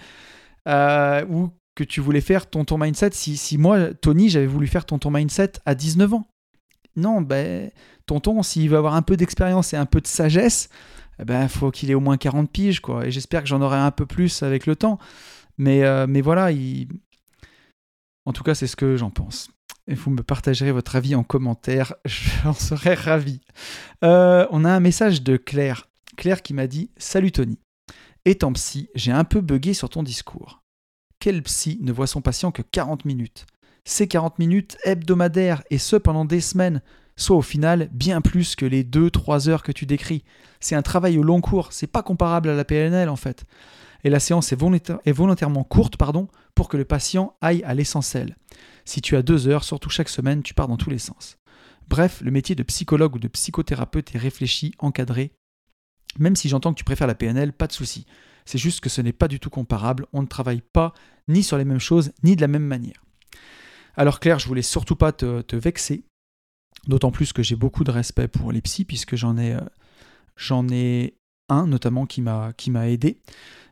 Euh, ou que tu voulais faire ton mindset si, si moi, Tony, j'avais voulu faire ton mindset à 19 ans. Non, ben, tonton, s'il veut avoir un peu d'expérience et un peu de sagesse, eh ben, faut qu'il ait au moins 40 piges, quoi. Et j'espère que j'en aurai un peu plus avec le temps. Mais, euh, voilà, en tout cas, c'est ce que j'en pense. Et vous me partagerez votre avis en commentaire, j'en serais ravi. Euh, on a un message de Claire. Claire qui m'a dit Salut Tony. Étant psy, j'ai un peu bugué sur ton discours. Quel psy ne voit son patient que 40 minutes? Ces 40 minutes hebdomadaires, et ce pendant des semaines, soit au final bien plus que les 2-3 heures que tu décris. C'est un travail au long cours, c'est pas comparable à la PNL en fait. Et la séance est, volontairement courte pardon, pour que le patient aille à l'essentiel. Si tu as deux heures, surtout chaque semaine, tu pars dans tous les sens. Bref, le métier de psychologue ou de psychothérapeute est réfléchi, encadré. Même si j'entends que tu préfères la PNL, pas de souci. C'est juste que ce n'est pas du tout comparable, on ne travaille pas ni sur les mêmes choses, ni de la même manière. Alors Claire, je voulais surtout pas te vexer, D'autant plus que j'ai beaucoup de respect pour les psys, puisque j'en ai, euh, un notamment qui m'a, aidé.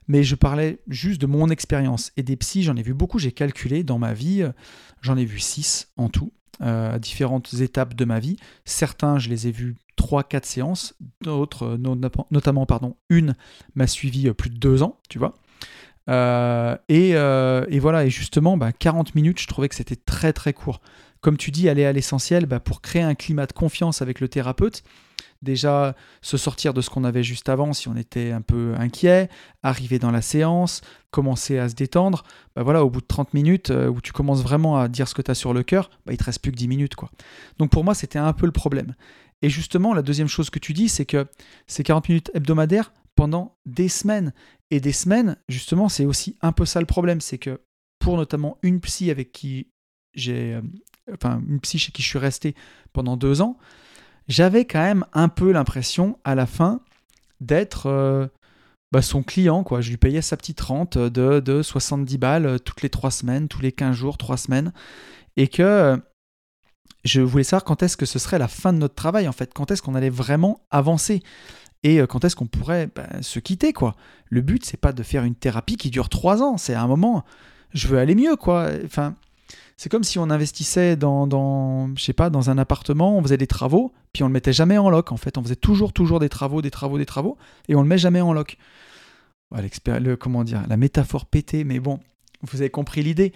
Mais je parlais juste de mon expérience. Et des psys, j'en ai vu beaucoup, j'ai calculé dans ma vie, euh, j'en ai vu six en tout, euh, à différentes étapes de ma vie. Certains, je les ai vus 3-4 séances, d'autres, notamment pardon, une m'a suivi plus de deux ans, tu vois. et, et, voilà, et justement, 40 bah, minutes, je trouvais que c'était très très court comme tu dis, aller à l'essentiel bah, pour créer un climat de confiance avec le thérapeute. Déjà, se sortir de ce qu'on avait juste avant si on était un peu inquiet, arriver dans la séance, commencer à se détendre. Bah voilà, au bout de 30 minutes, euh, où tu commences vraiment à dire ce que tu as sur le cœur, bah, il te reste plus que 10 minutes. Donc pour moi, c'était un peu le problème. Et justement, la deuxième chose que tu dis, c'est que ces 40 minutes hebdomadaires pendant des semaines. Et des semaines, justement, c'est aussi un peu ça le problème. C'est que pour notamment une psy avec qui j'ai euh, enfin une psy chez qui je suis resté pendant deux ans, j'avais quand même un peu l'impression à la fin d'être euh, bah, son client. Quoi. Je lui payais sa petite rente de, de 70 balles euh, toutes les trois semaines, tous les 15 jours, trois semaines. Et que euh, je voulais savoir quand est-ce que ce serait la fin de notre travail, en fait. Quand est-ce qu'on allait vraiment avancer? Et quand est-ce qu'on pourrait bah, se quitter, quoi? Le but, c'est pas de faire une thérapie qui dure trois ans. C'est à un moment, je veux aller mieux, quoi. Enfin, c'est comme si on investissait dans, je sais pas, dans un appartement, on faisait des travaux, puis on le mettait jamais en loc. En fait, on faisait toujours, toujours des travaux, des travaux, des travaux, et on le met jamais en loc. Comment dire, la métaphore pétée, mais bon, vous avez compris l'idée.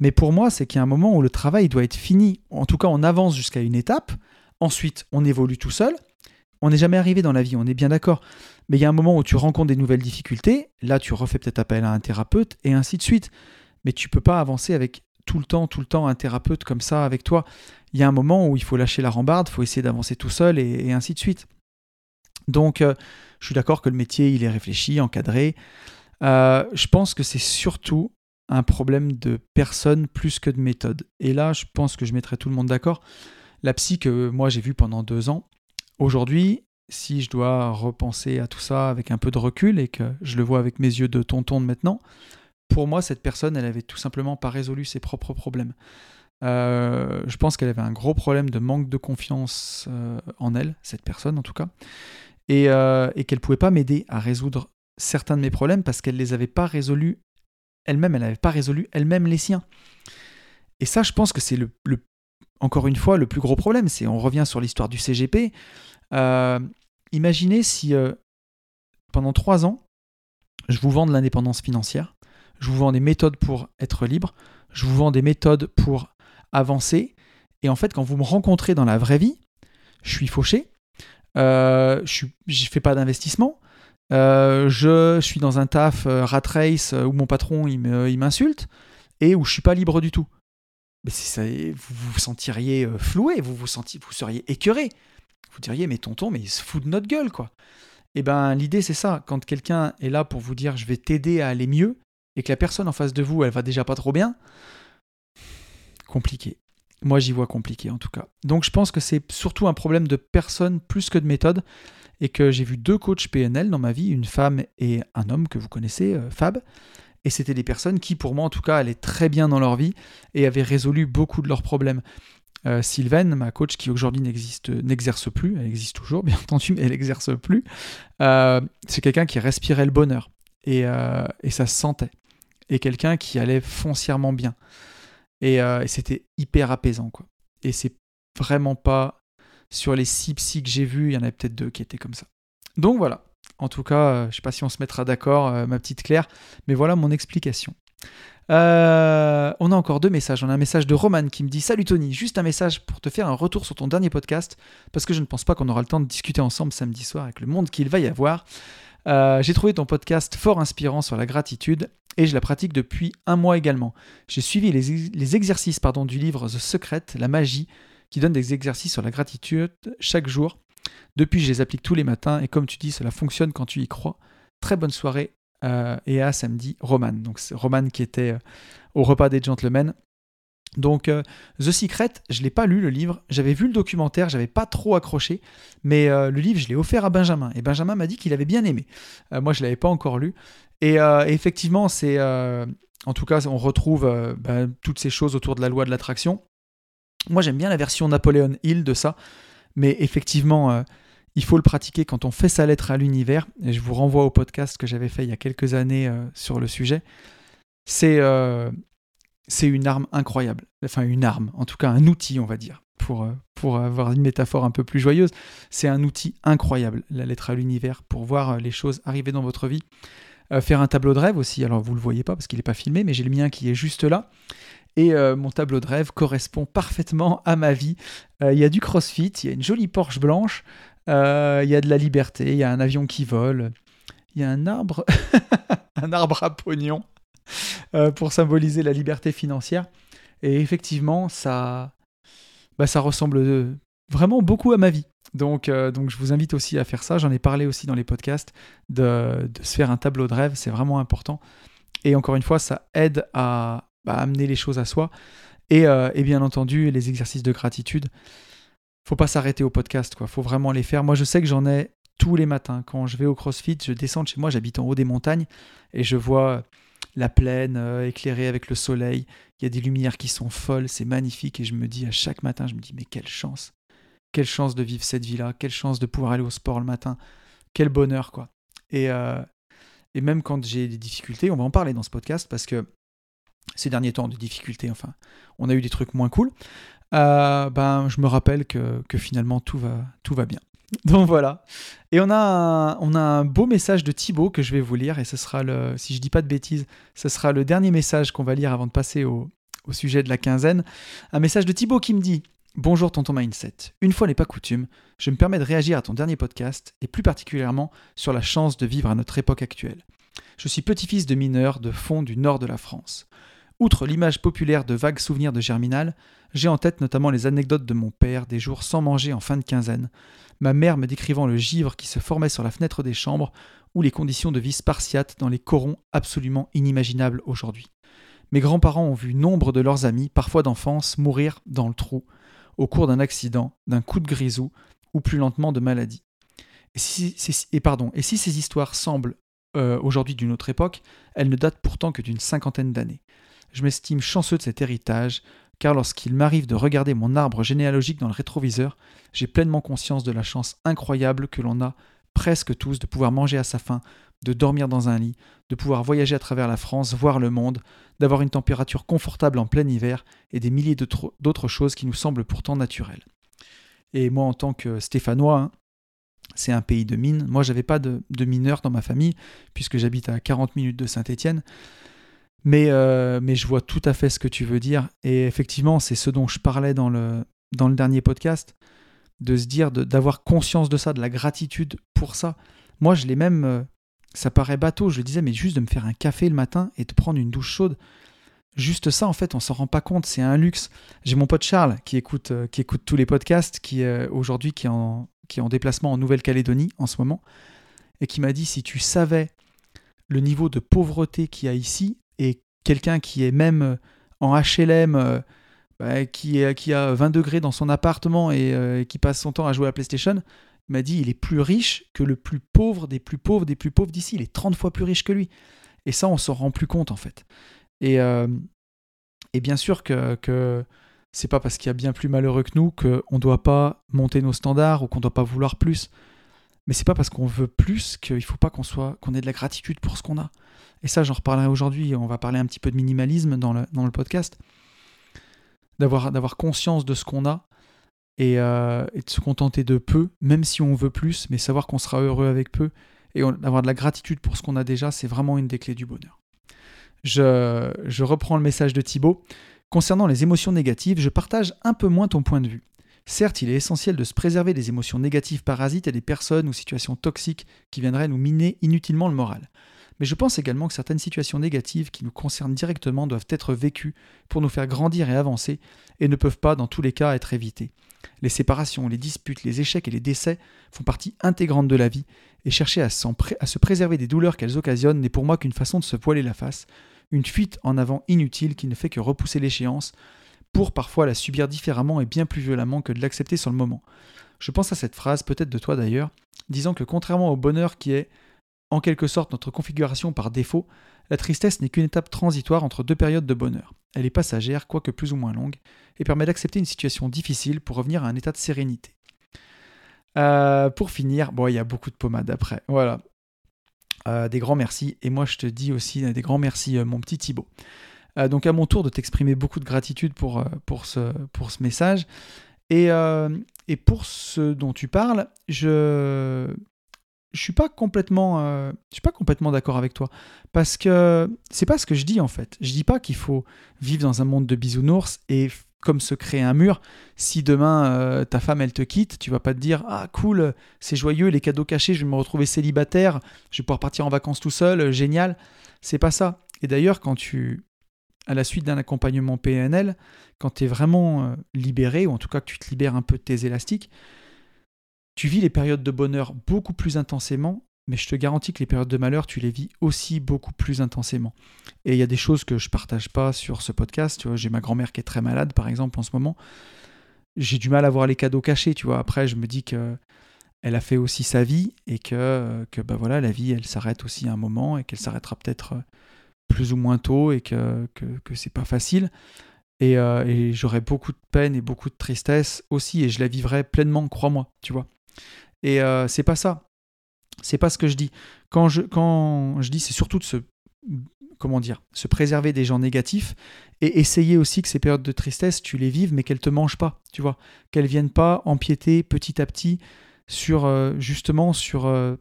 Mais pour moi, c'est qu'il y a un moment où le travail doit être fini. En tout cas, on avance jusqu'à une étape. Ensuite, on évolue tout seul. On n'est jamais arrivé dans la vie, on est bien d'accord. Mais il y a un moment où tu rencontres des nouvelles difficultés. Là, tu refais peut-être appel à un thérapeute et ainsi de suite. Mais tu peux pas avancer avec tout le temps, tout le temps un thérapeute comme ça avec toi. Il y a un moment où il faut lâcher la rambarde, il faut essayer d'avancer tout seul et, ainsi de suite. Donc, euh, je suis d'accord que le métier, il est réfléchi, encadré. Euh, je pense que c'est surtout un problème de personne plus que de méthode. Et là, je pense que je mettrai tout le monde d'accord. La psy que moi j'ai vue pendant deux ans, aujourd'hui, si je dois repenser à tout ça avec un peu de recul et que je le vois avec mes yeux de tonton de maintenant, pour moi, cette personne, elle avait tout simplement pas résolu ses propres problèmes. Euh, je pense qu'elle avait un gros problème de manque de confiance euh, en elle, cette personne en tout cas, et, euh, et qu'elle pouvait pas m'aider à résoudre certains de mes problèmes parce qu'elle les avait pas résolus elle-même, elle n'avait pas résolu elle-même les siens. Et ça, je pense que c'est le, encore une fois le plus gros problème. C'est on revient sur l'histoire du CGP. imaginez si pendant trois ans, je vous vends de l'indépendance financière, je vous vends des méthodes pour être libre, je vous vends des méthodes pour avancer. Et en fait, quand vous me rencontrez dans la vraie vie, je suis fauché, euh, je ne fais pas d'investissement, euh, je suis dans un taf euh, rat race où mon patron il m'insulte et où je suis pas libre du tout. Vous vous sentiriez floué, vous vous, vous seriez écœuré. Vous diriez, mais tonton, mais il se fout de notre gueule, quoi. Et eh ben l'idée c'est ça, quand quelqu'un est là pour vous dire je vais t'aider à aller mieux, et que la personne en face de vous, elle va déjà pas trop bien, compliqué. Moi, j'y vois compliqué en tout cas. Donc, je pense que c'est surtout un problème de personne plus que de méthode et que j'ai vu deux coachs PNL dans ma vie, une femme et un homme que vous connaissez, euh, Fab. Et c'était des personnes qui, pour moi en tout cas, allaient très bien dans leur vie et avaient résolu beaucoup de leurs problèmes. Euh, Sylvaine, ma coach qui aujourd'hui n'exerce plus, elle existe toujours bien entendu, mais elle n'exerce plus, euh, c'est quelqu'un qui respirait le bonheur. Et, et ça se sentait et quelqu'un qui allait foncièrement bien. Euh, et, c'était hyper apaisant, quoi. Et c'est vraiment pas sur les six psy que j'ai vus, il y en avait peut-être deux qui étaient comme ça. Donc voilà, En tout cas, je ne sais pas si on se mettra d'accord, ma petite Claire, mais voilà mon explication. Euh, on a encore deux messages. On a un message de Roman qui me dit Salut Tony, juste un message pour te faire un retour sur ton dernier podcast, parce que je ne pense pas qu'on aura le temps de discuter ensemble samedi soir avec le monde qu'il va y avoir. Euh, j'ai trouvé ton podcast fort inspirant sur la gratitude et je la pratique depuis un mois également. J'ai suivi les, exercices du livre The Secret, la magie, qui donne des exercices sur la gratitude chaque jour. Depuis, je les applique tous les matins et comme tu dis, cela fonctionne quand tu y crois. Très bonne soirée euh, et à samedi Roman. Donc Roman qui était euh, au repas des gentlemen. Donc euh, The Secret, je l'ai pas lu le livre, j'avais vu le documentaire, j'avais pas trop accroché, mais le livre je l'ai offert à Benjamin et Benjamin m'a dit qu'il avait bien aimé. moi je l'avais pas encore lu et, effectivement c'est en tout cas on retrouve ben, toutes ces choses autour de la loi de l'attraction. Moi j'aime bien la version Napoléon Hill de ça, mais effectivement il faut le pratiquer quand on fait sa lettre à l'univers. Et je vous renvoie au podcast que j'avais fait il y a quelques années euh, sur le sujet. C'est euh, une arme incroyable. Enfin, une arme, en tout cas un outil, on va dire. Pour, euh, pour avoir une métaphore un peu plus joyeuse, c'est un outil incroyable, la lettre à l'univers, pour voir les choses arriver dans votre vie. Faire un tableau de rêve aussi, alors vous ne le voyez pas parce qu'il n'est pas filmé, mais j'ai le mien qui est juste là. Et mon tableau de rêve correspond parfaitement à ma vie. Il y a du crossfit, il y a une jolie Porsche blanche, euh, il y a de la liberté, il y a un avion qui vole, il y a un arbre, un arbre à pognon euh, pour symboliser la liberté financière. Et effectivement, ça, bah, ça ressemble vraiment beaucoup à ma vie. Donc, euh, donc je vous invite aussi à faire ça. J'en ai parlé aussi dans les podcasts de, se faire un tableau de rêve. C'est vraiment important. Et encore une fois, ça aide à, bah, amener les choses à soi. Et, et, bien entendu, les exercices de gratitude faut pas s'arrêter au podcast, quoi. Faut vraiment les faire. Moi, je sais que j'en ai tous les matins. Quand je vais au CrossFit, je descends de chez moi, j'habite en haut des montagnes, et je vois la plaine euh, éclairée avec le soleil. Il y a des lumières qui sont folles, c'est magnifique, et je me dis à chaque matin, je me dis, mais quelle chance. Quelle chance de vivre cette vie-là, quelle chance de pouvoir aller au sport le matin, quel bonheur, quoi. Et, euh, et même quand j'ai des difficultés, on va en parler dans ce podcast, parce que ces derniers temps de difficultés, enfin, on a eu des trucs moins cool. Euh, ben, je me rappelle que, finalement tout va, tout va bien. Donc voilà. Et on a, un, on a un beau message de Thibaut que je vais vous lire, et ce sera le, si je dis pas de bêtises, ce sera le dernier message qu'on va lire avant de passer au, au sujet de la quinzaine. Un message de Thibaut qui me dit Bonjour tonton Mindset. Une fois n'est pas coutume, je me permets de réagir à ton dernier podcast, et plus particulièrement sur la chance de vivre à notre époque actuelle. Je suis petit-fils de mineurs de fond du nord de la France. Outre l'image populaire de vagues souvenirs de Germinal, j'ai en tête notamment les anecdotes de mon père des jours sans manger en fin de quinzaine, ma mère me décrivant le givre qui se formait sur la fenêtre des chambres ou les conditions de vie spartiates dans les corons absolument inimaginables aujourd'hui. Mes grands-parents ont vu nombre de leurs amis, parfois d'enfance, mourir dans le trou, au cours d'un accident, d'un coup de grisou, ou plus lentement de maladie. Et si, ces histoires semblent euh, aujourd'hui d'une autre époque, elles ne datent pourtant que d'une cinquantaine d'années. Je m'estime chanceux de cet héritage, car lorsqu'il m'arrive de regarder mon arbre généalogique dans le rétroviseur, j'ai pleinement conscience de la chance incroyable que l'on a presque tous de pouvoir manger à sa faim, de dormir dans un lit, de pouvoir voyager à travers la France, voir le monde, d'avoir une température confortable en plein hiver et des milliers d'autres choses qui nous semblent pourtant naturelles. Et moi, en tant que Stéphanois, hein, c'est un pays de mines. Moi, j'avais pas de, mineurs dans ma famille, puisque j'habite à 40 minutes de Saint-Étienne. Mais, euh, mais je vois tout à fait ce que tu veux dire. Et effectivement, c'est ce dont je parlais dans le dernier podcast, de se dire, d'avoir conscience de ça, de la gratitude pour ça. Moi, je l'ai même, euh, ça paraît bateau, je le disais, mais juste de me faire un café le matin et de prendre une douche chaude. Juste ça, en fait, on s'en rend pas compte, c'est un luxe. J'ai mon pote Charles qui écoute, euh, qui écoute tous les podcasts, qui aujourd'hui qui, est en, qui est en déplacement en Nouvelle-Calédonie en ce moment, et qui m'a dit si tu savais le niveau de pauvreté qu'il y a ici, et quelqu'un qui est même euh, en HLM, euh, bah, qui, a 20 degrés dans son appartement euh, et qui passe son temps à jouer à la PlayStation, m'a dit il est plus riche que le plus pauvre des plus pauvres des plus pauvres d'ici. Il est 30 fois plus riche que lui. Et ça, on s'en rend plus compte en fait. Et, et bien sûr que, que c'est pas parce qu'il y a bien plus malheureux que nous qu'on doit pas monter nos standards ou qu'on doit pas vouloir plus. Mais c'est pas parce qu'on veut plus qu'il faut pas qu'on soit qu'on ait de la gratitude pour ce qu'on a. Et ça, j'en reparlerai aujourd'hui. On va parler un petit peu de minimalisme dans le, dans le podcast. D'avoir, conscience de ce qu'on a et, euh, et, de se contenter de peu, même si on veut plus, mais savoir qu'on sera heureux avec peu Et avoir de la gratitude pour ce qu'on a déjà, c'est vraiment une des clés du bonheur. Je, je reprends le message de Thibaut. Concernant les émotions négatives, je partage un peu moins ton point de vue. Certes, il est essentiel de se préserver des émotions négatives parasites et des personnes ou situations toxiques qui viendraient nous miner inutilement le moral. Mais je pense également que certaines situations négatives qui nous concernent directement doivent être vécues pour nous faire grandir et avancer et ne peuvent pas, dans tous les cas, être évitées. Les séparations, les disputes, les échecs et les décès font partie intégrante de la vie et chercher à, se préserver des douleurs qu'elles occasionnent n'est pour moi qu'une façon de se voiler la face, une fuite en avant inutile qui ne fait que repousser l'échéance, pour parfois la subir différemment et bien plus violemment que de l'accepter sur le moment. Je pense à cette phrase, peut-être de toi d'ailleurs, disant que contrairement au bonheur qui est en quelque sorte notre configuration par défaut, la tristesse n'est qu'une étape transitoire entre deux périodes de bonheur. Elle est passagère, quoique plus ou moins longue, et permet d'accepter une situation difficile pour revenir à un état de sérénité. Euh, pour finir, bon, il y a beaucoup de pommades après. Voilà. Euh, des grands merci. Et moi, je te dis aussi des grands merci, euh, mon petit Thibaut. Donc, à mon tour de t'exprimer beaucoup de gratitude pour, pour, ce, pour ce message. Et, et, pour ce dont tu parles, je je suis complètement je suis pas complètement d'accord avec toi parce que c'est pas ce que je dis en fait. Je dis pas qu'il faut vivre dans un monde de bisounours et comme se créer un mur. Si demain euh, ta femme elle te quitte, tu vas pas te dire ah cool, c'est joyeux, les cadeaux cachés, je vais me retrouver célibataire, je vais pouvoir partir en vacances tout seul, euh, génial. C'est pas ça. Et d'ailleurs quand tu à la suite d'un accompagnement PNL, quand tu es vraiment euh, libéré ou en tout cas que tu te libères un peu de tes élastiques, tu vis les périodes de bonheur beaucoup plus intensément mais je te garantis que les périodes de malheur, tu les vis aussi beaucoup plus intensément. Et il y a des choses que je partage pas sur ce podcast. Tu vois, j'ai ma grand-mère qui est très malade, par exemple, en ce moment. J'ai du mal à voir les cadeaux cachés, tu vois. Après, je me dis que elle a fait aussi sa vie et que, que bah voilà, la vie, elle s'arrête aussi à un moment et qu'elle s'arrêtera peut-être plus ou moins tôt et que, que, que c'est pas facile. Et, euh, et j'aurais beaucoup de peine et beaucoup de tristesse aussi et je la vivrai pleinement, crois-moi, tu vois. Et euh, c'est pas ça. C'est pas ce que je dis. Quand je, quand je dis, c'est surtout de se, comment dire, se préserver des gens négatifs et essayer aussi que ces périodes de tristesse, tu les vives, mais qu'elles te mangent pas, tu vois, qu'elles viennent pas empiéter petit à petit sur euh, justement sur euh,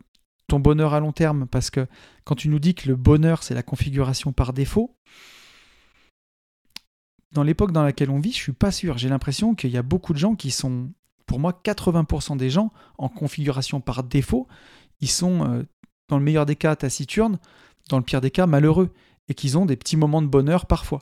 ton bonheur à long terme, parce que quand tu nous dis que le bonheur c'est la configuration par défaut, dans l'époque dans laquelle on vit, je suis pas sûr. J'ai l'impression qu'il y a beaucoup de gens qui sont, pour moi, 80% des gens en configuration par défaut, ils sont, euh, dans le meilleur des cas, taciturnes, dans le pire des cas, malheureux, et qu'ils ont des petits moments de bonheur parfois.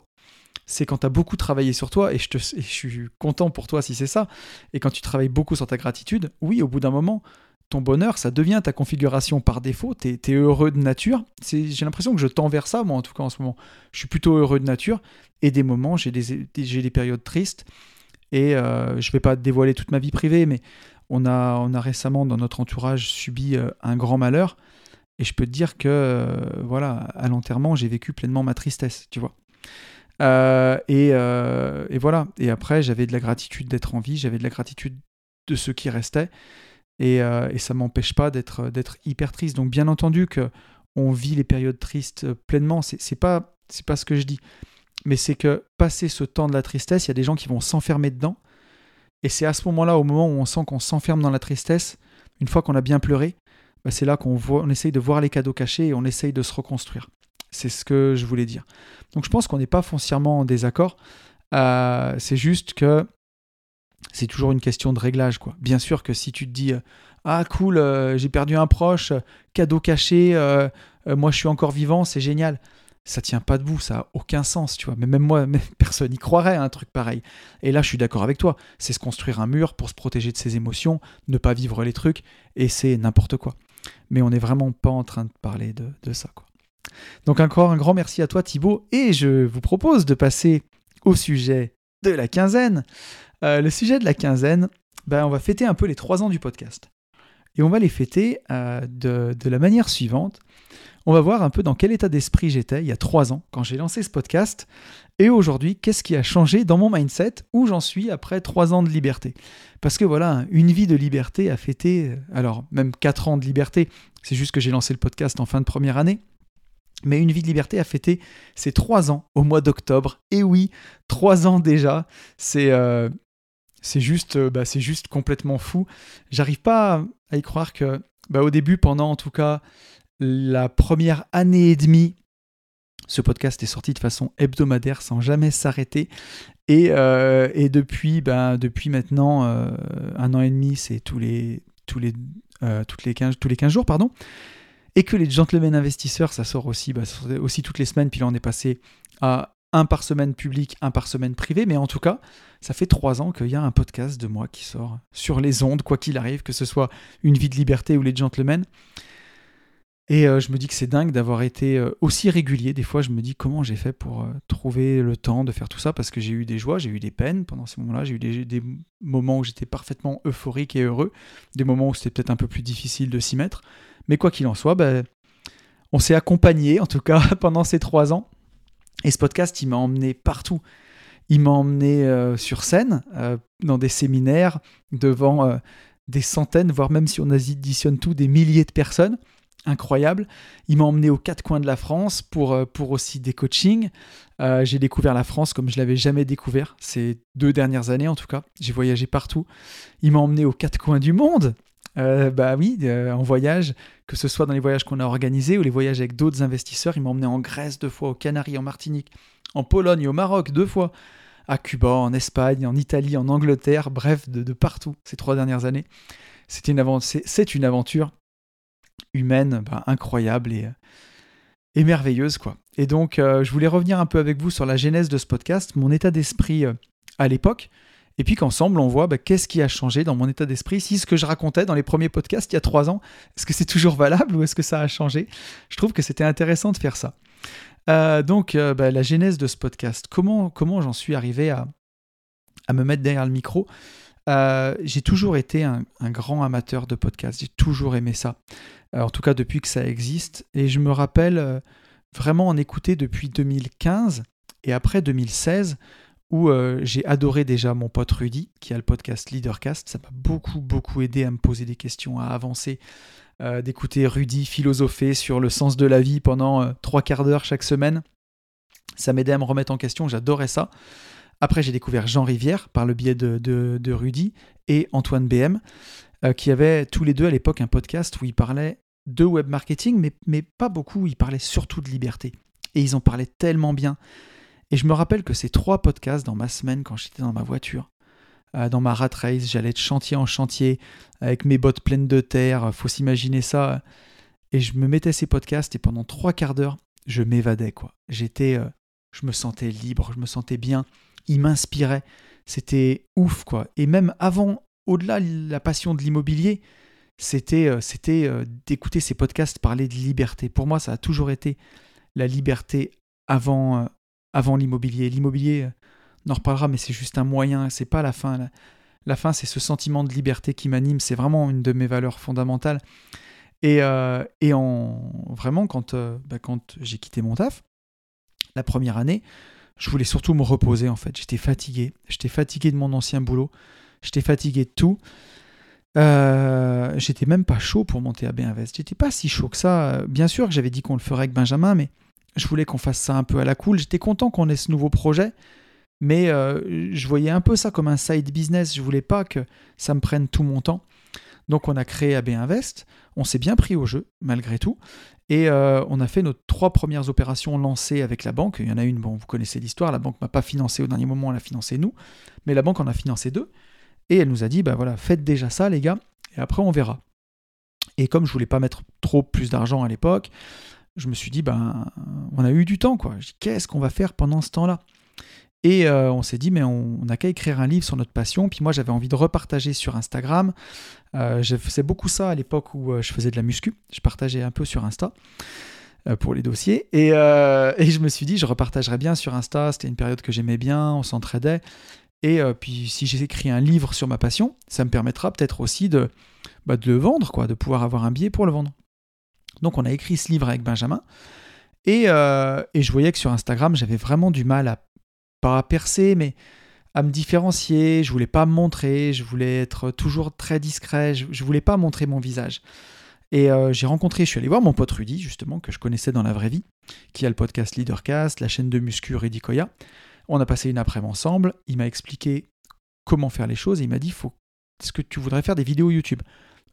C'est quand tu as beaucoup travaillé sur toi, et je, suis content pour toi si c'est ça, et quand tu travailles beaucoup sur ta gratitude, oui, au bout d'un moment, ton bonheur, ça devient ta configuration par défaut, tu es, heureux de nature. J'ai l'impression que je tends vers ça, moi en tout cas en ce moment. Je suis plutôt heureux de nature, et des moments, j'ai des, périodes tristes, et euh, je vais pas dévoiler toute ma vie privée, mais on a, on a récemment dans notre entourage subi euh, un grand malheur. Et je peux te dire que, euh, voilà, à l'enterrement, j'ai vécu pleinement ma tristesse, tu vois. Et, voilà. Et après, j'avais de la gratitude d'être en vie, j'avais de la gratitude de ce qui restait. Et, et ça m'empêche pas d'être hyper triste. Donc, bien entendu que on vit les périodes tristes pleinement. C'est pas pas ce que je dis, mais c'est que passer ce temps de la tristesse, il y a des gens qui vont s'enfermer dedans et c'est à ce moment-là, au moment où on sent qu'on s'enferme dans la tristesse, une fois qu'on a bien pleuré, bah, c'est là qu'on on essaye de voir les cadeaux cachés et on essaye de se reconstruire. C'est ce que je voulais dire. Donc je pense qu'on n'est pas foncièrement en désaccord. Euh, c'est juste que c'est toujours une question de réglage. Quoi. Bien sûr que si tu te dis Ah cool, euh, j'ai perdu un proche, cadeau caché, euh, moi je suis encore vivant, c'est génial ça tient pas debout, ça a aucun sens, tu vois. Mais même moi, personne n'y croirait à un truc pareil. Et là, je suis d'accord avec toi. C'est se construire un mur pour se protéger de ses émotions, ne pas vivre les trucs, et c'est n'importe quoi. Mais on n'est vraiment pas en train de parler de, ça, quoi. Donc encore un grand merci à toi Thibaut, et je vous propose de passer au sujet de la quinzaine. Euh, le sujet de la quinzaine, ben, on va fêter un peu les trois ans du podcast. Et on va les fêter euh, de, de la manière suivante on va voir un peu dans quel état d'esprit j'étais il y a trois ans quand j'ai lancé ce podcast. Et aujourd'hui, qu'est-ce qui a changé dans mon mindset où j'en suis après trois ans de liberté? Parce que voilà, une vie de liberté a fêté, alors même quatre ans de liberté, c'est juste que j'ai lancé le podcast en fin de première année. Mais une vie de liberté a fêté ses trois ans au mois d'octobre. Et oui, trois ans déjà, c'est euh, juste, bah, c'est juste complètement fou. J'arrive pas à y croire que, bah, au début, pendant en tout cas la première année et demie, ce podcast est sorti de façon hebdomadaire sans jamais s'arrêter. Et, et, depuis, bah, depuis maintenant un an et demi, c'est tous les, tous les, toutes les 15, tous les 15 jours. pardon et que les gentlemen investisseurs, ça sort aussi, bah, aussi toutes les semaines, puis là on est passé à un par semaine public, un par semaine privé, mais en tout cas, ça fait trois ans qu'il y a un podcast de moi qui sort sur les ondes, quoi qu'il arrive, que ce soit Une vie de liberté ou Les Gentlemen. Et euh, je me dis que c'est dingue d'avoir été euh, aussi régulier. Des fois, je me dis comment j'ai fait pour euh, trouver le temps de faire tout ça, parce que j'ai eu des joies, j'ai eu des peines pendant ces moments-là, j'ai eu des, moments où j'étais parfaitement euphorique et heureux, des moments où c'était peut-être un peu plus difficile de s'y mettre. Mais quoi qu'il en soit, ben, on s'est accompagné, en tout cas, pendant ces trois ans. Et ce podcast, il m'a emmené partout. Il m'a emmené sur scène, dans des séminaires, devant des centaines, voire même si on additionne tout, des milliers de personnes. Incroyable. Il m'a emmené aux quatre coins de la France pour, pour aussi des coachings. j'ai découvert la France comme je l'avais jamais découvert ces deux dernières années en tout cas. J'ai voyagé partout. Il m'a emmené aux quatre coins du monde. Euh, bah oui, euh, en voyage, que ce soit dans les voyages qu'on a organisés ou les voyages avec d'autres investisseurs. Ils m'ont emmené en Grèce deux fois, aux Canaries, en Martinique, en Pologne, au Maroc deux fois, à Cuba, en Espagne, en Italie, en Angleterre, bref, de, partout ces trois dernières années. C'est une, c'est une aventure humaine bah, incroyable et, et, merveilleuse. quoi. Et donc, euh, je voulais revenir un peu avec vous sur la genèse de ce podcast, mon état d'esprit à l'époque et puis qu'ensemble, on voit bah, qu'est-ce qui a changé dans mon état d'esprit. Si ce que je racontais dans les premiers podcasts il y a trois ans, est-ce que c'est toujours valable ou est-ce que ça a changé? Je trouve que c'était intéressant de faire ça. Euh, donc, euh, bah, la genèse de ce podcast, comment, comment j'en suis arrivé à, à, me mettre derrière le micro? Euh, J'ai toujours été un, grand amateur de podcasts, j'ai toujours aimé ça, en tout cas depuis que ça existe. Et je me rappelle vraiment en écouter depuis 2015 et après 2016 où euh, j'ai adoré déjà mon pote Rudy, qui a le podcast Leadercast. Ça m'a beaucoup, beaucoup aidé à me poser des questions, à avancer, euh, d'écouter Rudy philosopher sur le sens de la vie pendant euh, trois quarts d'heure chaque semaine. Ça m'aidait à me remettre en question, j'adorais ça. Après, j'ai découvert Jean Rivière par le biais de, Rudy et Antoine BM, qui avaient tous les deux à l'époque un podcast où ils parlaient de web marketing, mais, mais pas beaucoup, ils parlaient surtout de liberté. Et ils en parlaient tellement bien. Et je me rappelle que ces trois podcasts dans ma semaine, quand j'étais dans ma voiture, euh, dans ma rat race, j'allais de chantier en chantier avec mes bottes pleines de terre, faut s'imaginer ça. Et je me mettais ces podcasts et pendant trois quarts d'heure, je m'évadais quoi. J'étais, euh, je me sentais libre, je me sentais bien. Ils m'inspiraient, c'était ouf quoi. Et même avant, au-delà de la passion de l'immobilier, c'était, euh, c'était d'écouter ces podcasts parler de liberté. Pour moi, ça a toujours été la liberté avant, avant l'immobilier. L'immobilier, euh, on en reparlera, mais c'est juste un moyen, c'est pas la fin. La, fin, c'est ce sentiment de liberté qui m'anime, c'est vraiment une de mes valeurs fondamentales. Et, euh, et en, vraiment, quand, euh, bah, quand j'ai quitté mon taf, la première année, je voulais surtout me reposer en fait. J'étais fatigué. J'étais fatigué de mon ancien boulot. J'étais fatigué de tout. j'étais même pas chaud pour monter à Béinvest. J'étais pas si chaud que ça. Bien sûr que j'avais dit qu'on le ferait avec Benjamin, mais je voulais qu'on fasse ça un peu à la cool. J'étais content qu'on ait ce nouveau projet, mais euh, je voyais un peu ça comme un side business. Je voulais pas que ça me prenne tout mon temps. Donc on a créé AB Invest. On s'est bien pris au jeu, malgré tout. Et euh, on a fait nos trois premières opérations lancées avec la banque. Il y en a une, bon, vous connaissez l'histoire, la banque m'a pas financé au dernier moment, elle a financé nous. Mais la banque en a financé deux. Et elle nous a dit, bah voilà, faites déjà ça les gars, et après on verra. Et comme je voulais pas mettre trop plus d'argent à l'époque, je me suis dit, ben, on a eu du temps, quoi. Qu'est-ce qu'on va faire pendant ce temps-là? Et euh, on s'est dit, mais on n'a qu'à écrire un livre sur notre passion. Puis moi, j'avais envie de repartager sur Instagram. Euh, je faisais beaucoup ça à l'époque où euh, je faisais de la muscu. Je partageais un peu sur Insta pour les dossiers. Et, et, je me suis dit, je repartagerais bien sur Insta. C'était une période que j'aimais bien, on s'entraidait. Et puis si j'écris un livre sur ma passion, ça me permettra peut-être aussi de, bah, de le vendre, quoi, de pouvoir avoir un billet pour le vendre. Donc on a écrit ce livre avec Benjamin. Euh, et, je voyais que sur Instagram, j'avais vraiment du mal à, pas à percer, mais à me différencier. Je voulais pas me montrer, je voulais être toujours très discret, je, voulais pas montrer mon visage. Et euh, j'ai rencontré, je suis allé voir mon pote Rudy, justement, que je connaissais dans la vraie vie, qui a le podcast Leadercast, la chaîne de muscu Rudy Koya. On a passé une après-midi ensemble. Il m'a expliqué comment faire les choses. Et il m'a dit, faut, est-ce que tu voudrais faire des vidéos YouTube?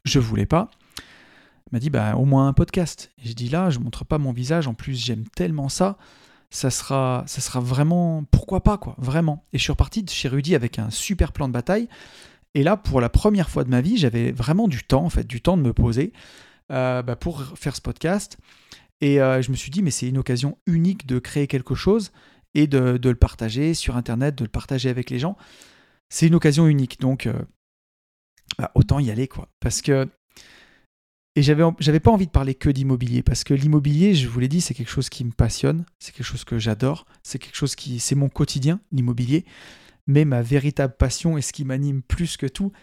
Je voulais pas. Il m'a dit, bah, au moins un podcast. Et je dis là, je montre pas mon visage. En plus, j'aime tellement ça. Ça sera, ça sera vraiment, pourquoi pas, quoi, vraiment. Et je suis reparti de chez Rudy avec un super plan de bataille. Et là, pour la première fois de ma vie, j'avais vraiment du temps, en fait, du temps de me poser euh, bah, pour faire ce podcast. Et euh, je me suis dit, mais c'est une occasion unique de créer quelque chose et de, le partager sur Internet, de le partager avec les gens. C'est une occasion unique. Donc, euh, bah, autant y aller, quoi. Parce que. Et j'avais, j'avais pas envie de parler que d'immobilier, parce que l'immobilier, je vous l'ai dit, c'est quelque chose qui me passionne, c'est quelque chose que j'adore, c'est quelque chose qui. C'est mon quotidien, l'immobilier. Mais ma véritable passion et ce qui m'anime plus que tout,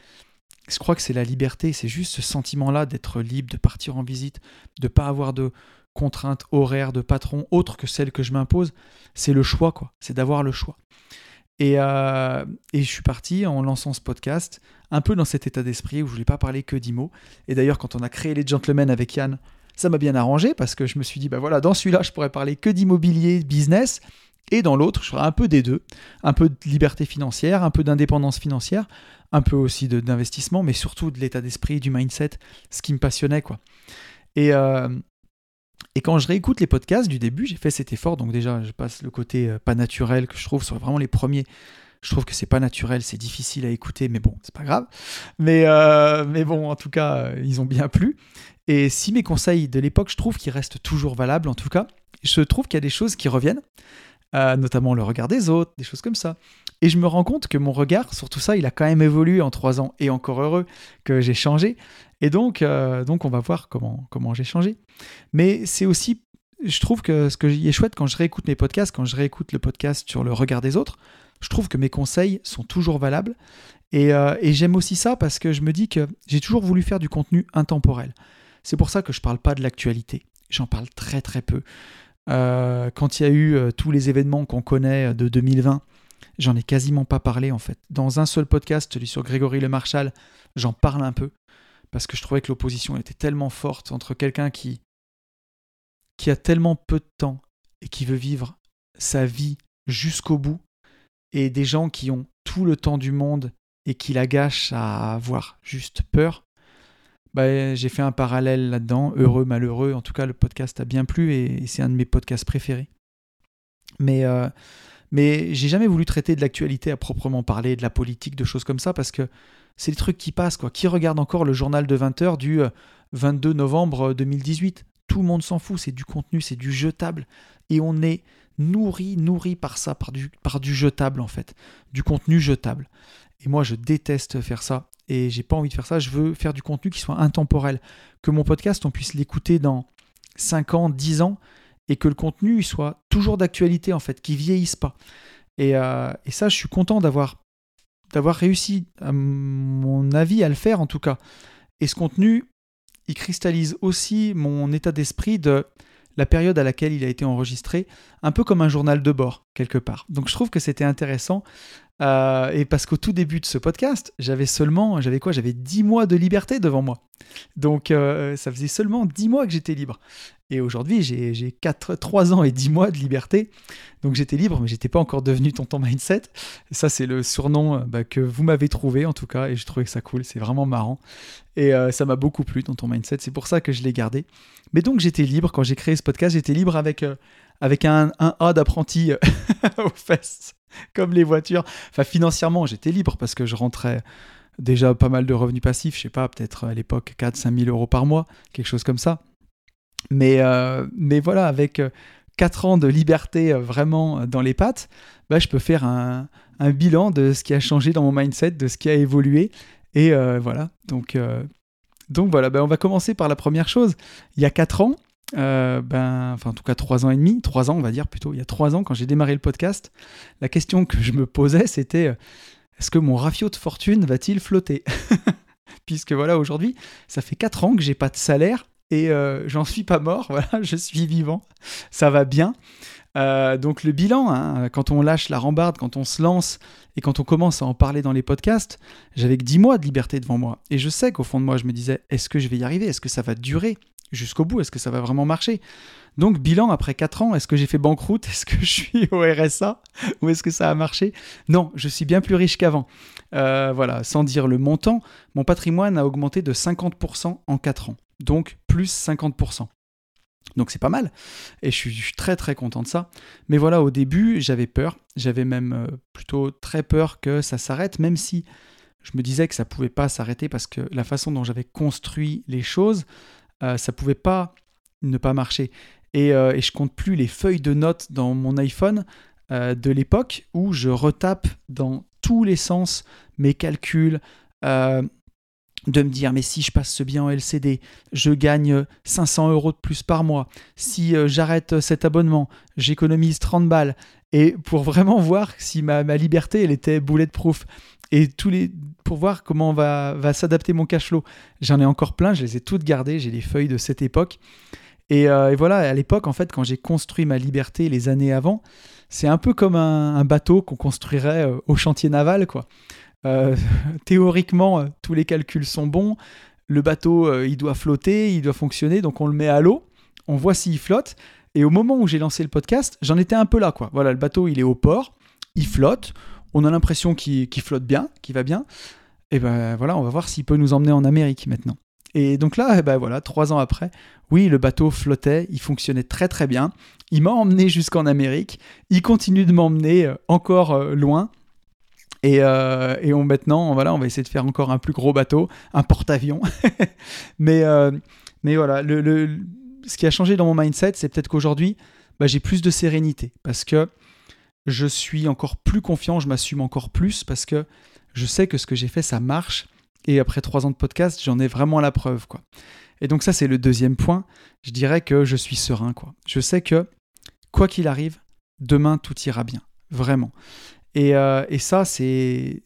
je crois que c'est la liberté, c'est juste ce sentiment-là d'être libre, de partir en visite, de pas avoir de contraintes horaires de patron autres que celles que je m'impose. C'est le choix, quoi. C'est d'avoir le choix. Et, euh, et, je suis parti en lançant ce podcast, un peu dans cet état d'esprit où je voulais pas parler que d'IMO. Et d'ailleurs, quand on a créé les Gentlemen avec Yann, ça m'a bien arrangé parce que je me suis dit, bah voilà, dans celui-là, je pourrais parler que d'immobilier, business. Et dans l'autre, je ferai un peu des deux. Un peu de liberté financière, un peu d'indépendance financière, un peu aussi d'investissement, mais surtout de l'état d'esprit, du mindset, ce qui me passionnait, quoi. Et, euh, et quand je réécoute les podcasts du début, j'ai fait cet effort. Donc déjà, je passe le côté euh, pas naturel que je trouve sur vraiment les premiers. Je trouve que c'est pas naturel, c'est difficile à écouter, mais bon, c'est pas grave. Mais, euh, mais bon, en tout cas, ils ont bien plu. Et si mes conseils de l'époque, je trouve qu'ils restent toujours valables, en tout cas, je trouve qu'il y a des choses qui reviennent. Euh, notamment le regard des autres, des choses comme ça. Et je me rends compte que mon regard sur tout ça, il a quand même évolué en trois ans, et encore heureux que j'ai changé. Et donc, euh, donc on va voir comment, comment j'ai changé. Mais c'est aussi, je trouve que ce qui est chouette quand je réécoute mes podcasts, quand je réécoute le podcast sur le regard des autres, je trouve que mes conseils sont toujours valables. Et, euh, j'aime aussi ça parce que je me dis que j'ai toujours voulu faire du contenu intemporel. C'est pour ça que je ne parle pas de l'actualité. J'en parle très très peu. Euh, quand il y a eu tous les événements qu'on connaît de 2020, j'en ai quasiment pas parlé en fait. Dans un seul podcast, celui sur Grégory Le Marchal, j'en parle un peu parce que je trouvais que l'opposition était tellement forte entre quelqu'un qui qui a tellement peu de temps et qui veut vivre sa vie jusqu'au bout et des gens qui ont tout le temps du monde et qui la gâchent à avoir juste peur. Bah, j'ai fait un parallèle là-dedans, heureux, malheureux. En tout cas, le podcast a bien plu et, c'est un de mes podcasts préférés. Mais, euh, mais j'ai jamais voulu traiter de l'actualité à proprement parler, de la politique, de choses comme ça, parce que c'est des trucs qui passent. Quoi. Qui regarde encore le journal de 20h du 22 euh, novembre 2018 Tout le monde s'en fout, c'est du contenu, c'est du jetable. Et on est nourri, nourri par ça, par du, par du jetable en fait, du contenu jetable. Et moi, je déteste faire ça et j'ai pas envie de faire ça. Je veux faire du contenu qui soit intemporel, que mon podcast, on puisse l'écouter dans 5 ans, 10 ans, et que le contenu soit toujours d'actualité, en fait, qui vieillisse pas. Et, euh, et ça, je suis content d'avoir d'avoir réussi, à mon avis, à le faire en tout cas. Et ce contenu, il cristallise aussi mon état d'esprit de la période à laquelle il a été enregistré, un peu comme un journal de bord, quelque part. Donc je trouve que c'était intéressant euh, et parce qu'au tout début de ce podcast, j'avais seulement, j'avais quoi? J'avais 10 mois de liberté devant moi. Donc euh, ça faisait seulement 10 mois que j'étais libre. Et aujourd'hui, j'ai 4, 3 ans et 10 mois de liberté. Donc j'étais libre, mais j'étais pas encore devenu tonton mindset. Et ça, c'est le surnom euh, bah, que vous m'avez trouvé en tout cas. Et je trouvais que ça cool. C'est vraiment marrant. Et ça m'a beaucoup plu, tonton mindset. C'est pour ça que je l'ai gardé. Mais donc j'étais libre quand j'ai créé ce podcast. J'étais libre avec, avec un, A d'apprenti aux fesses. comme les voitures. Enfin, financièrement, j'étais libre parce que je rentrais déjà pas mal de revenus passifs, je sais pas, peut-être à l'époque 4-5 000 euros par mois, quelque chose comme ça. Mais, euh, mais voilà, avec 4 euh, ans de liberté euh, vraiment dans les pattes, bah, je peux faire un, bilan de ce qui a changé dans mon mindset, de ce qui a évolué. Et voilà, donc, donc voilà, bah, on va commencer par la première chose. Il y a 4 ans, euh, ben, enfin en tout cas trois ans et demi, trois ans on va dire plutôt, il y a trois ans quand j'ai démarré le podcast, la question que je me posais c'était euh, est-ce que mon rafio de fortune va-t-il flotter Puisque voilà aujourd'hui ça fait quatre ans que j'ai pas de salaire et euh, j'en suis pas mort, voilà, je suis vivant, ça va bien. donc le bilan, hein, quand on lâche la rambarde, quand on se lance et quand on commence à en parler dans les podcasts, j'avais que 10 mois de liberté devant moi. Et je sais qu'au fond de moi, je me disais, est-ce que je vais y arriver? Est-ce que ça va durer? Jusqu'au bout Est-ce que ça va vraiment marcher? Donc, bilan après 4 ans, est-ce que j'ai fait banqueroute? Est-ce que je suis au RSA Ou est-ce que ça a marché? Non, je suis bien plus riche qu'avant. Euh, voilà, sans dire le montant, mon patrimoine a augmenté de 50% en 4 ans. Donc, plus 50%. Donc c'est pas mal. Et je suis, très très content de ça. Mais voilà, au début, j'avais peur. J'avais même euh, plutôt très peur que ça s'arrête, même si je me disais que ça pouvait pas s'arrêter parce que la façon dont j'avais construit les choses, euh, ça pouvait pas ne pas marcher. Et, euh, et, je compte plus les feuilles de notes dans mon iPhone de l'époque où je retape dans tous les sens mes calculs, de me dire mais si je passe ce bien en LCD, je gagne 500 euros de plus par mois. Si euh, j'arrête cet abonnement, j'économise 30 balles. Et pour vraiment voir si ma, liberté elle était bulletproof et tous les pour voir comment va, va s'adapter mon cash flow. J'en ai encore plein, je les ai toutes gardées, j'ai les feuilles de cette époque. Et, euh, voilà, à l'époque, en fait, quand j'ai construit ma liberté les années avant, c'est un peu comme un, bateau qu'on construirait euh, au chantier naval, quoi. Euh, théoriquement, tous les calculs sont bons. Le bateau, il doit flotter, il doit fonctionner, donc on le met à l'eau, on voit s'il flotte. Et au moment où j'ai lancé le podcast, j'en étais un peu là, quoi. Voilà, le bateau, il est au port, il flotte, on a l'impression qu'il flotte bien, qu'il va bien. Et ben voilà, on va voir s'il peut nous emmener en Amérique maintenant. Et donc là, eh ben voilà, trois ans après, oui, le bateau flottait, il fonctionnait très très bien. Il m'a emmené jusqu'en Amérique. Il continue de m'emmener encore loin. Euh, et, on, maintenant, voilà, on va essayer de faire encore un plus gros bateau, un porte-avions. mais, euh, mais voilà, le, ce qui a changé dans mon mindset, c'est peut-être qu'aujourd'hui, bah, j'ai plus de sérénité parce que je suis encore plus confiant, je m'assume encore plus parce que je sais que ce que j'ai fait, ça marche. Et après trois ans de podcast, j'en ai vraiment la preuve. Quoi. Et donc ça, c'est le deuxième point. Je dirais que je suis serein. Quoi. Je sais que, quoi qu'il arrive, demain, tout ira bien. Vraiment. Euh, et, ça, c'est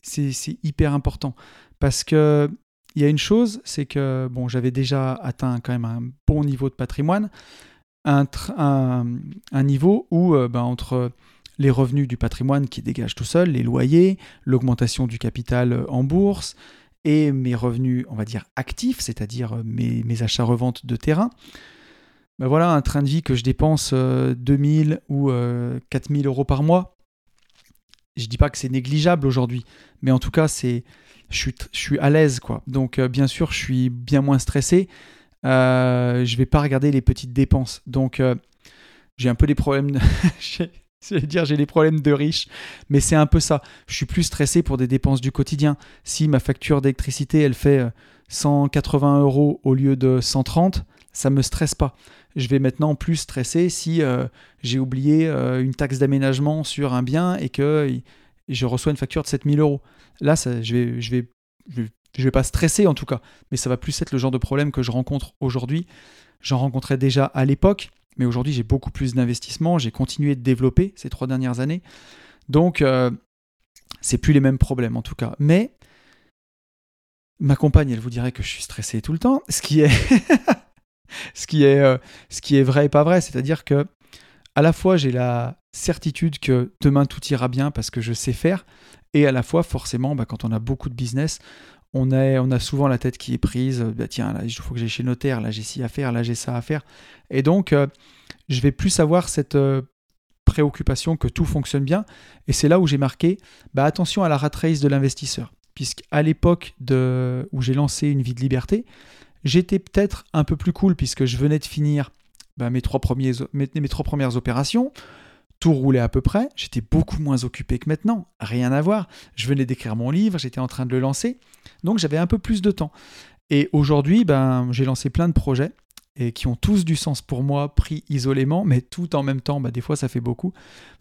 hyper important. Parce que il y a une chose, c'est que bon, j'avais déjà atteint quand même un bon niveau de patrimoine, un, un, niveau où euh, ben, entre les revenus du patrimoine qui dégagent tout seul, les loyers, l'augmentation du capital euh, en bourse et mes revenus, on va dire, actifs, c'est-à-dire mes, mes achats-reventes de terrain, ben voilà un train de vie que je dépense 2000 ou 4000 euros par mois je dis pas que c'est négligeable aujourd'hui, mais en tout cas, c'est, je suis, je suis à l'aise, quoi. Donc, euh, bien sûr, je suis bien moins stressé. Euh, je vais pas regarder les petites dépenses. Donc, euh, j'ai un peu des problèmes. De... je vais dire, j'ai des problèmes de riches, mais c'est un peu ça. Je suis plus stressé pour des dépenses du quotidien. Si ma facture d'électricité, elle fait 180 euh, euros au lieu de 130, ça me stresse pas je vais maintenant plus stresser si euh, j'ai oublié euh, une taxe d'aménagement sur un bien et que je reçois une facture de 7000 euros. Là, je vais, vais pas stresser en tout cas, mais ça va plus être le genre de problème que je rencontre aujourd'hui. J'en rencontrais déjà à l'époque, mais aujourd'hui j'ai beaucoup plus d'investissements, j'ai continué de développer ces trois dernières années, donc euh, c'est plus les mêmes problèmes en tout cas. Mais ma compagne, elle vous dirait que je suis stressé tout le temps, ce qui est ce, qui est, euh, ce qui est vrai et pas vrai. C'est-à-dire que à la fois j'ai la certitude que demain tout ira bien parce que je sais faire, et à la fois forcément bah, quand on a beaucoup de business, on, a souvent la tête qui est prise, bah, tiens, il faut que j'aille chez le notaire, là j'ai ci à faire, là j'ai ça à faire. Et donc euh, je vais plus avoir cette euh, préoccupation que tout fonctionne bien, et c'est là où j'ai marqué, bah, attention à la rat race de l'investisseur. Puisqu'à l'époque où j'ai lancé une vie de liberté, J'étais peut-être un peu plus cool puisque je venais de finir bah, mes, trois premières opérations. Tout roulait à peu près. J'étais beaucoup moins occupé que maintenant. Rien à voir. Je venais d'écrire mon livre, j'étais en train de le lancer. Donc j'avais un peu plus de temps. Et aujourd'hui, ben, j'ai lancé plein de projets et qui ont tous du sens pour moi, pris isolément, mais tout en même temps, bah, des fois ça fait beaucoup.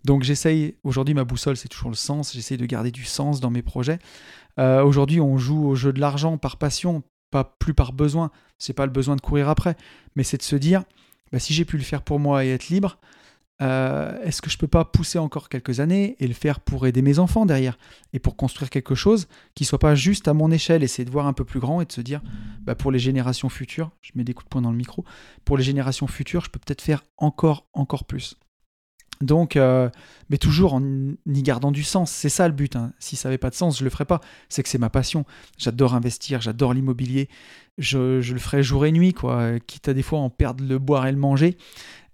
Donc j'essaye, aujourd'hui ma boussole c'est toujours le sens, j'essaye de garder du sens dans mes projets. Euh, aujourd'hui on joue au jeu de l'argent par passion, pas plus par besoin, c'est pas le besoin de courir après, mais c'est de se dire, bah, si j'ai pu le faire pour moi et être libre, euh, est-ce que je peux pas pousser encore quelques années et le faire pour aider mes enfants derrière et pour construire quelque chose qui soit pas juste à mon échelle, essayer de voir un peu plus grand et de se dire, bah, pour les générations futures, je mets des coups de poing dans le micro, pour les générations futures, je peux peut-être faire encore, encore plus. Donc, euh, mais toujours en y gardant du sens. C'est ça le but. Hein. Si ça n'avait pas de sens, je le ferais pas. C'est que c'est ma passion. J'adore investir, j'adore l'immobilier. Je, le ferai jour et nuit, quoi. Quitte à des fois en perdre le boire et le manger,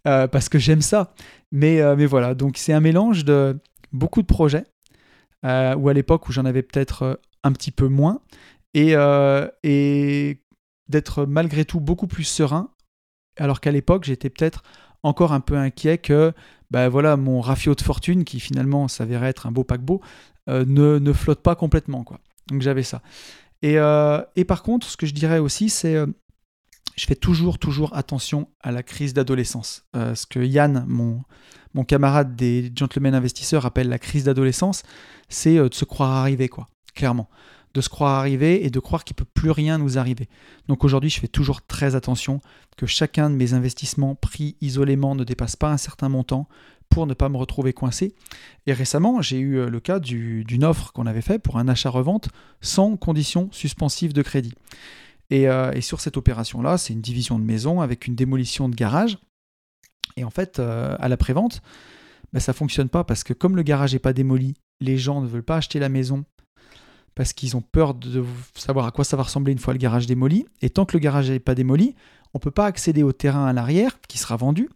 euh, parce que j'aime ça. Mais, euh, mais voilà. Donc c'est un mélange de beaucoup de projets. ou à l'époque où j'en avais peut-être un petit peu moins, et, et d'être malgré tout beaucoup plus serein, alors qu'à l'époque j'étais peut-être encore un peu inquiet que ben voilà, mon rafio de fortune, qui finalement s'avérait être un beau paquebot, euh, ne, ne, flotte pas complètement. Quoi. Donc j'avais ça. Et, euh, et, par contre, ce que je dirais aussi, c'est euh, je fais toujours, toujours attention à la crise d'adolescence. ce que Yann, mon, camarade des gentlemen investisseurs, appelle la crise d'adolescence, c'est de se croire arrivé, quoi, clairement de se croire arrivé et de croire qu'il ne peut plus rien nous arriver. Donc aujourd'hui, je fais toujours très attention que chacun de mes investissements pris isolément ne dépasse pas un certain montant pour ne pas me retrouver coincé. Et récemment, j'ai eu euh, le cas d'une offre qu'on avait fait pour un achat-revente sans condition suspensive de crédit. Et, euh, sur cette opération-là, c'est une division de maison avec une démolition de garage. Et en fait, euh, à la prévente, bah, ça ne fonctionne pas parce que comme le garage n'est pas démoli, les gens ne veulent pas acheter la maison parce qu'ils ont peur de savoir à quoi ça va ressembler une fois le garage démoli. Et tant que le garage n'est pas démoli, on ne peut pas accéder au terrain à l'arrière qui sera vendu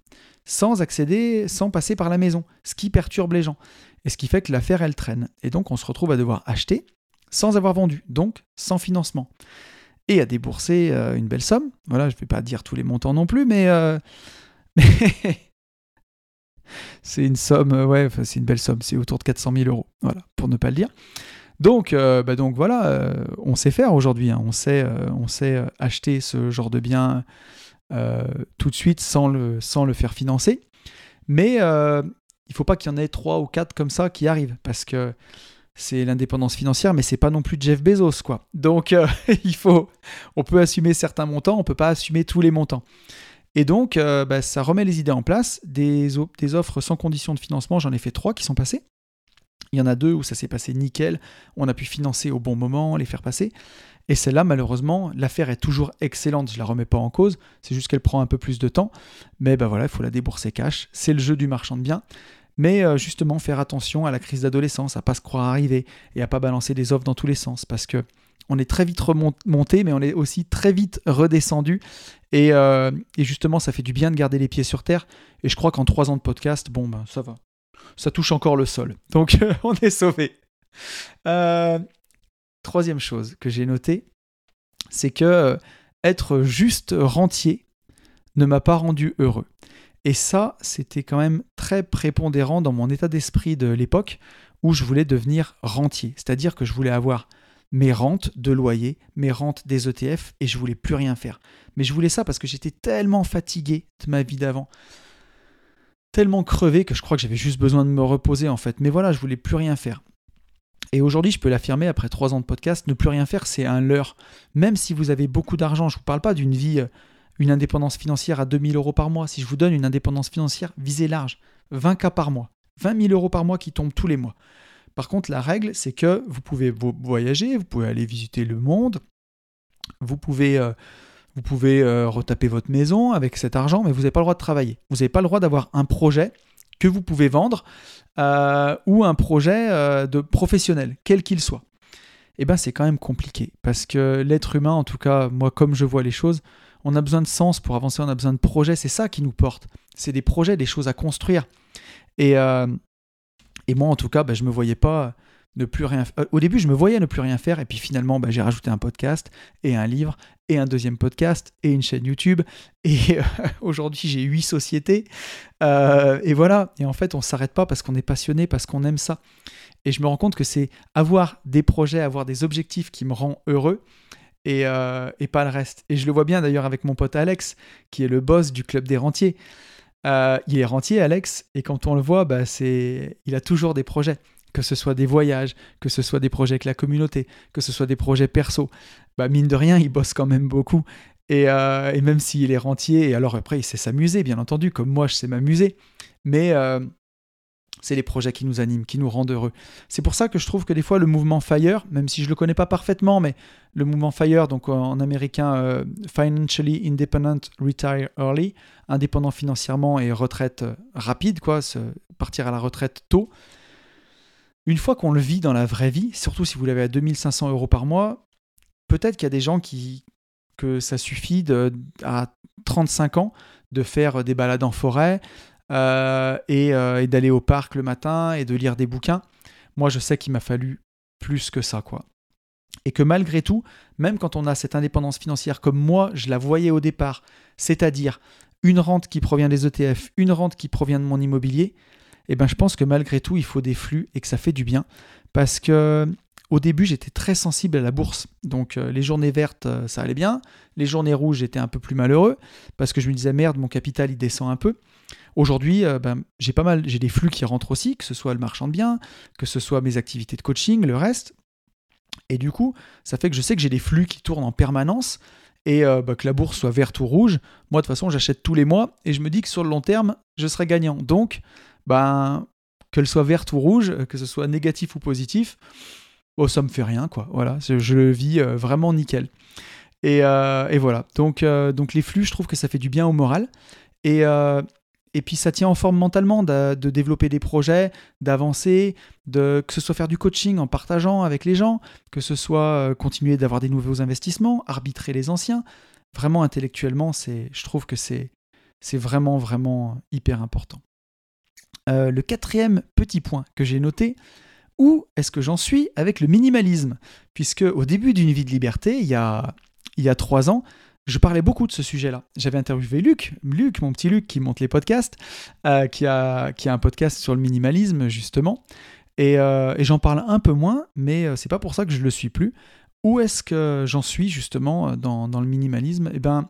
sans accéder, sans passer par la maison, ce qui perturbe les gens. Et ce qui fait que l'affaire, elle traîne. Et donc, on se retrouve à devoir acheter sans avoir vendu, donc sans financement. Et à débourser euh, une belle somme. Voilà, je ne vais pas dire tous les montants non plus, mais... Euh, c'est une somme, euh, ouais, c'est une belle somme, c'est autour de 400 000 euros, voilà, pour ne pas le dire. Donc, bah donc voilà, on sait faire aujourd'hui, hein. on sait, on sait acheter ce genre de bien tout de suite sans le, sans le faire financer. Mais il ne faut pas qu'il y en ait trois ou quatre comme ça qui arrivent, parce que c'est l'indépendance financière, mais c'est pas non plus Jeff Bezos, quoi. Donc il faut, on peut assumer certains montants, on peut pas assumer tous les montants. Et donc, bah, ça remet les idées en place. Des, des offres sans condition de financement, j'en ai fait trois qui sont passées. Il y en a deux où ça s'est passé nickel, on a pu financer au bon moment, les faire passer. Et celle-là, malheureusement, l'affaire est toujours excellente, je la remets pas en cause, c'est juste qu'elle prend un peu plus de temps. Mais ben voilà, il faut la débourser cash, c'est le jeu du marchand de biens. Mais euh, justement, faire attention à la crise d'adolescence, à pas se croire arrivé et à pas balancer des offres dans tous les sens, parce que on est très vite remonté, mais on est aussi très vite redescendu. Et, euh, et, justement, ça fait du bien de garder les pieds sur terre. Et je crois qu'en trois ans de podcast, bon, ben, ça va ça touche encore le sol. Donc on est sauvé. Euh, troisième chose que j'ai notée, c'est que euh, être juste rentier ne m'a pas rendu heureux. Et ça, c'était quand même très prépondérant dans mon état d'esprit de l'époque où je voulais devenir rentier. C'est-à-dire que je voulais avoir mes rentes de loyer, mes rentes des ETF, et je voulais plus rien faire. Mais je voulais ça parce que j'étais tellement fatigué de ma vie d'avant tellement crevé que je crois que j'avais juste besoin de me reposer en fait. Mais voilà, je voulais plus rien faire. Et aujourd'hui, je peux l'affirmer, après trois ans de podcast, ne plus rien faire, c'est un leurre. Même si vous avez beaucoup d'argent, je ne vous parle pas d'une vie, euh, une indépendance financière à 2000 euros par mois. Si je vous donne une indépendance financière, visez large. 20 cas par mois. 20 000 euros par mois qui tombent tous les mois. Par contre, la règle, c'est que vous pouvez voyager, vous pouvez aller visiter le monde, vous pouvez euh, euh, retaper votre maison avec cet argent, mais vous n'avez pas le droit de travailler. Vous n'avez pas le droit d'avoir un projet que vous pouvez vendre euh, ou un projet de professionnel, quel qu'il soit. Eh bien, c'est quand même compliqué parce que l'être humain, en tout cas, moi, comme je vois les choses, on a besoin de sens pour avancer, on a besoin de projets. C'est ça qui nous porte. C'est des projets, des choses à construire. Et, et moi, en tout cas, ben, je ne me voyais pas ne plus rien euh, Au début, je me voyais ne plus rien faire, et puis finalement, bah, j'ai rajouté un podcast, et un livre, et un deuxième podcast, et une chaîne YouTube. Et euh, aujourd'hui, j'ai huit sociétés. Euh, et voilà. Et en fait, on ne s'arrête pas parce qu'on est passionné, parce qu'on aime ça. Et je me rends compte que c'est avoir des projets, avoir des objectifs qui me rend heureux. Et, et pas le reste. Et je le vois bien d'ailleurs avec mon pote Alex, qui est le boss du club des rentiers. il est rentier, Alex, et quand on le voit, bah, c'est, il a toujours des projets que ce soit des voyages, que ce soit des projets avec la communauté, que ce soit des projets perso, bah mine de rien, il bosse quand même beaucoup. Et, euh, et même s'il est rentier, et alors après, il sait s'amuser, bien entendu, comme moi, je sais m'amuser. Mais euh, c'est les projets qui nous animent, qui nous rendent heureux. C'est pour ça que je trouve que des fois, le mouvement FIRE, même si je ne le connais pas parfaitement, mais le mouvement FIRE, donc en américain, euh, Financially Independent Retire Early, indépendant financièrement et retraite rapide, quoi, partir à la retraite tôt. Une fois qu'on le vit dans la vraie vie, surtout si vous l'avez à 2500 euros par mois, peut-être qu'il y a des gens qui que ça suffit à 35 ans de faire des balades en forêt euh, et, et d'aller au parc le matin et de lire des bouquins. Moi, je sais qu'il m'a fallu plus que ça, quoi. Et que malgré tout, même quand on a cette indépendance financière comme moi, je la voyais au départ, c'est-à-dire une rente qui provient des ETF, une rente qui provient de mon immobilier, eh ben je pense que malgré tout, il faut des flux et que ça fait du bien. Parce que au début, j'étais très sensible à la bourse. Donc euh, les journées vertes, euh, ça allait bien. Les journées rouges, j'étais un peu plus malheureux parce que je me disais merde, mon capital il descend un peu. Aujourd'hui, euh, ben, j'ai pas mal, j'ai des flux qui rentrent aussi, que ce soit le marchand de biens, que ce soit mes activités de coaching, le reste. Et du coup, ça fait que je sais que j'ai des flux qui tournent en permanence et bah, que la bourse soit verte ou rouge. Moi, de toute façon, j'achète tous les mois et je me dis que sur le long terme, je serai gagnant. Donc, ben, qu'elle soit verte ou rouge, que ce soit négatif ou positif, oh, ça me fait rien, quoi. Voilà, je le vis euh, vraiment nickel. Et, et voilà. Donc, donc, les flux, je trouve que ça fait du bien au moral. Et, et puis ça tient en forme mentalement de, développer des projets, d'avancer, de que ce soit faire du coaching en partageant avec les gens, que ce soit euh, continuer d'avoir des nouveaux investissements, arbitrer les anciens. Vraiment intellectuellement, c'est, je trouve que c'est, c'est vraiment vraiment hyper important. Euh, le quatrième petit point que j'ai noté, où est-ce que j'en suis avec le minimalisme? Puisque au début d'une vie de liberté, il y a, il y a trois ans, je parlais beaucoup de ce sujet-là. J'avais interviewé Luc, Luc, mon petit Luc qui monte les podcasts, euh, qui, a, qui a un podcast sur le minimalisme justement. Et, euh, j'en parle un peu moins, mais euh, c'est pas pour ça que je le suis plus. Où est-ce que j'en suis justement dans, le minimalisme? Eh ben,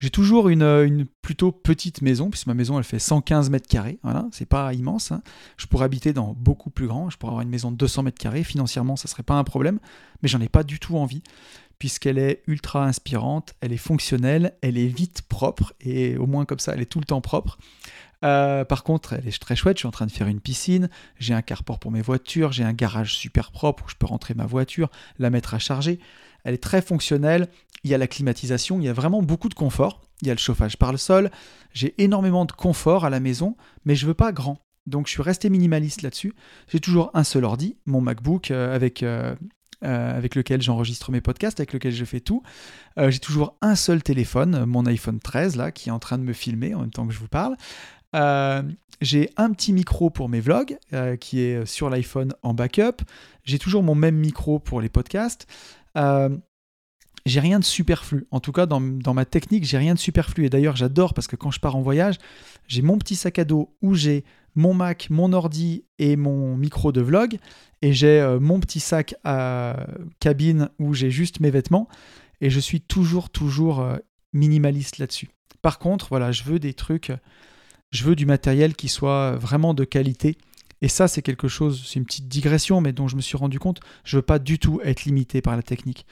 j'ai toujours une, plutôt petite maison, puisque ma maison elle fait 115 mètres carrés. Voilà, c'est pas immense. Hein. Je pourrais habiter dans beaucoup plus grand. Je pourrais avoir une maison de 200 mètres carrés. Financièrement, ça serait pas un problème, mais j'en ai pas du tout envie puisqu'elle est ultra inspirante, elle est fonctionnelle, elle est vite propre, et au moins comme ça, elle est tout le temps propre. Euh, par contre, elle est très chouette, je suis en train de faire une piscine, j'ai un carport pour mes voitures, j'ai un garage super propre où je peux rentrer ma voiture, la mettre à charger. Elle est très fonctionnelle, il y a la climatisation, il y a vraiment beaucoup de confort, il y a le chauffage par le sol, j'ai énormément de confort à la maison, mais je veux pas grand. Donc je suis resté minimaliste là-dessus. J'ai toujours un seul ordi, mon MacBook euh, avec euh, euh, avec lequel j'enregistre mes podcasts, avec lequel je fais tout. J'ai toujours un seul téléphone, mon iPhone 13, là, qui est en train de me filmer en même temps que je vous parle. J'ai un petit micro pour mes vlogs, qui est sur l'iPhone en backup. J'ai toujours mon même micro pour les podcasts. J'ai rien de superflu. En tout cas, dans, dans ma technique, j'ai rien de superflu. Et d'ailleurs, j'adore parce que quand je pars en voyage, j'ai mon petit sac à dos où j'ai mon Mac, mon ordi et mon micro de vlog. Et j'ai euh, mon petit sac à cabine où j'ai juste mes vêtements. Et je suis toujours, toujours euh, minimaliste là-dessus. Par contre, voilà, je veux des trucs, je veux du matériel qui soit vraiment de qualité. Et ça, c'est quelque chose, c'est une petite digression, mais dont je me suis rendu compte, je veux pas du tout être limité par la technique.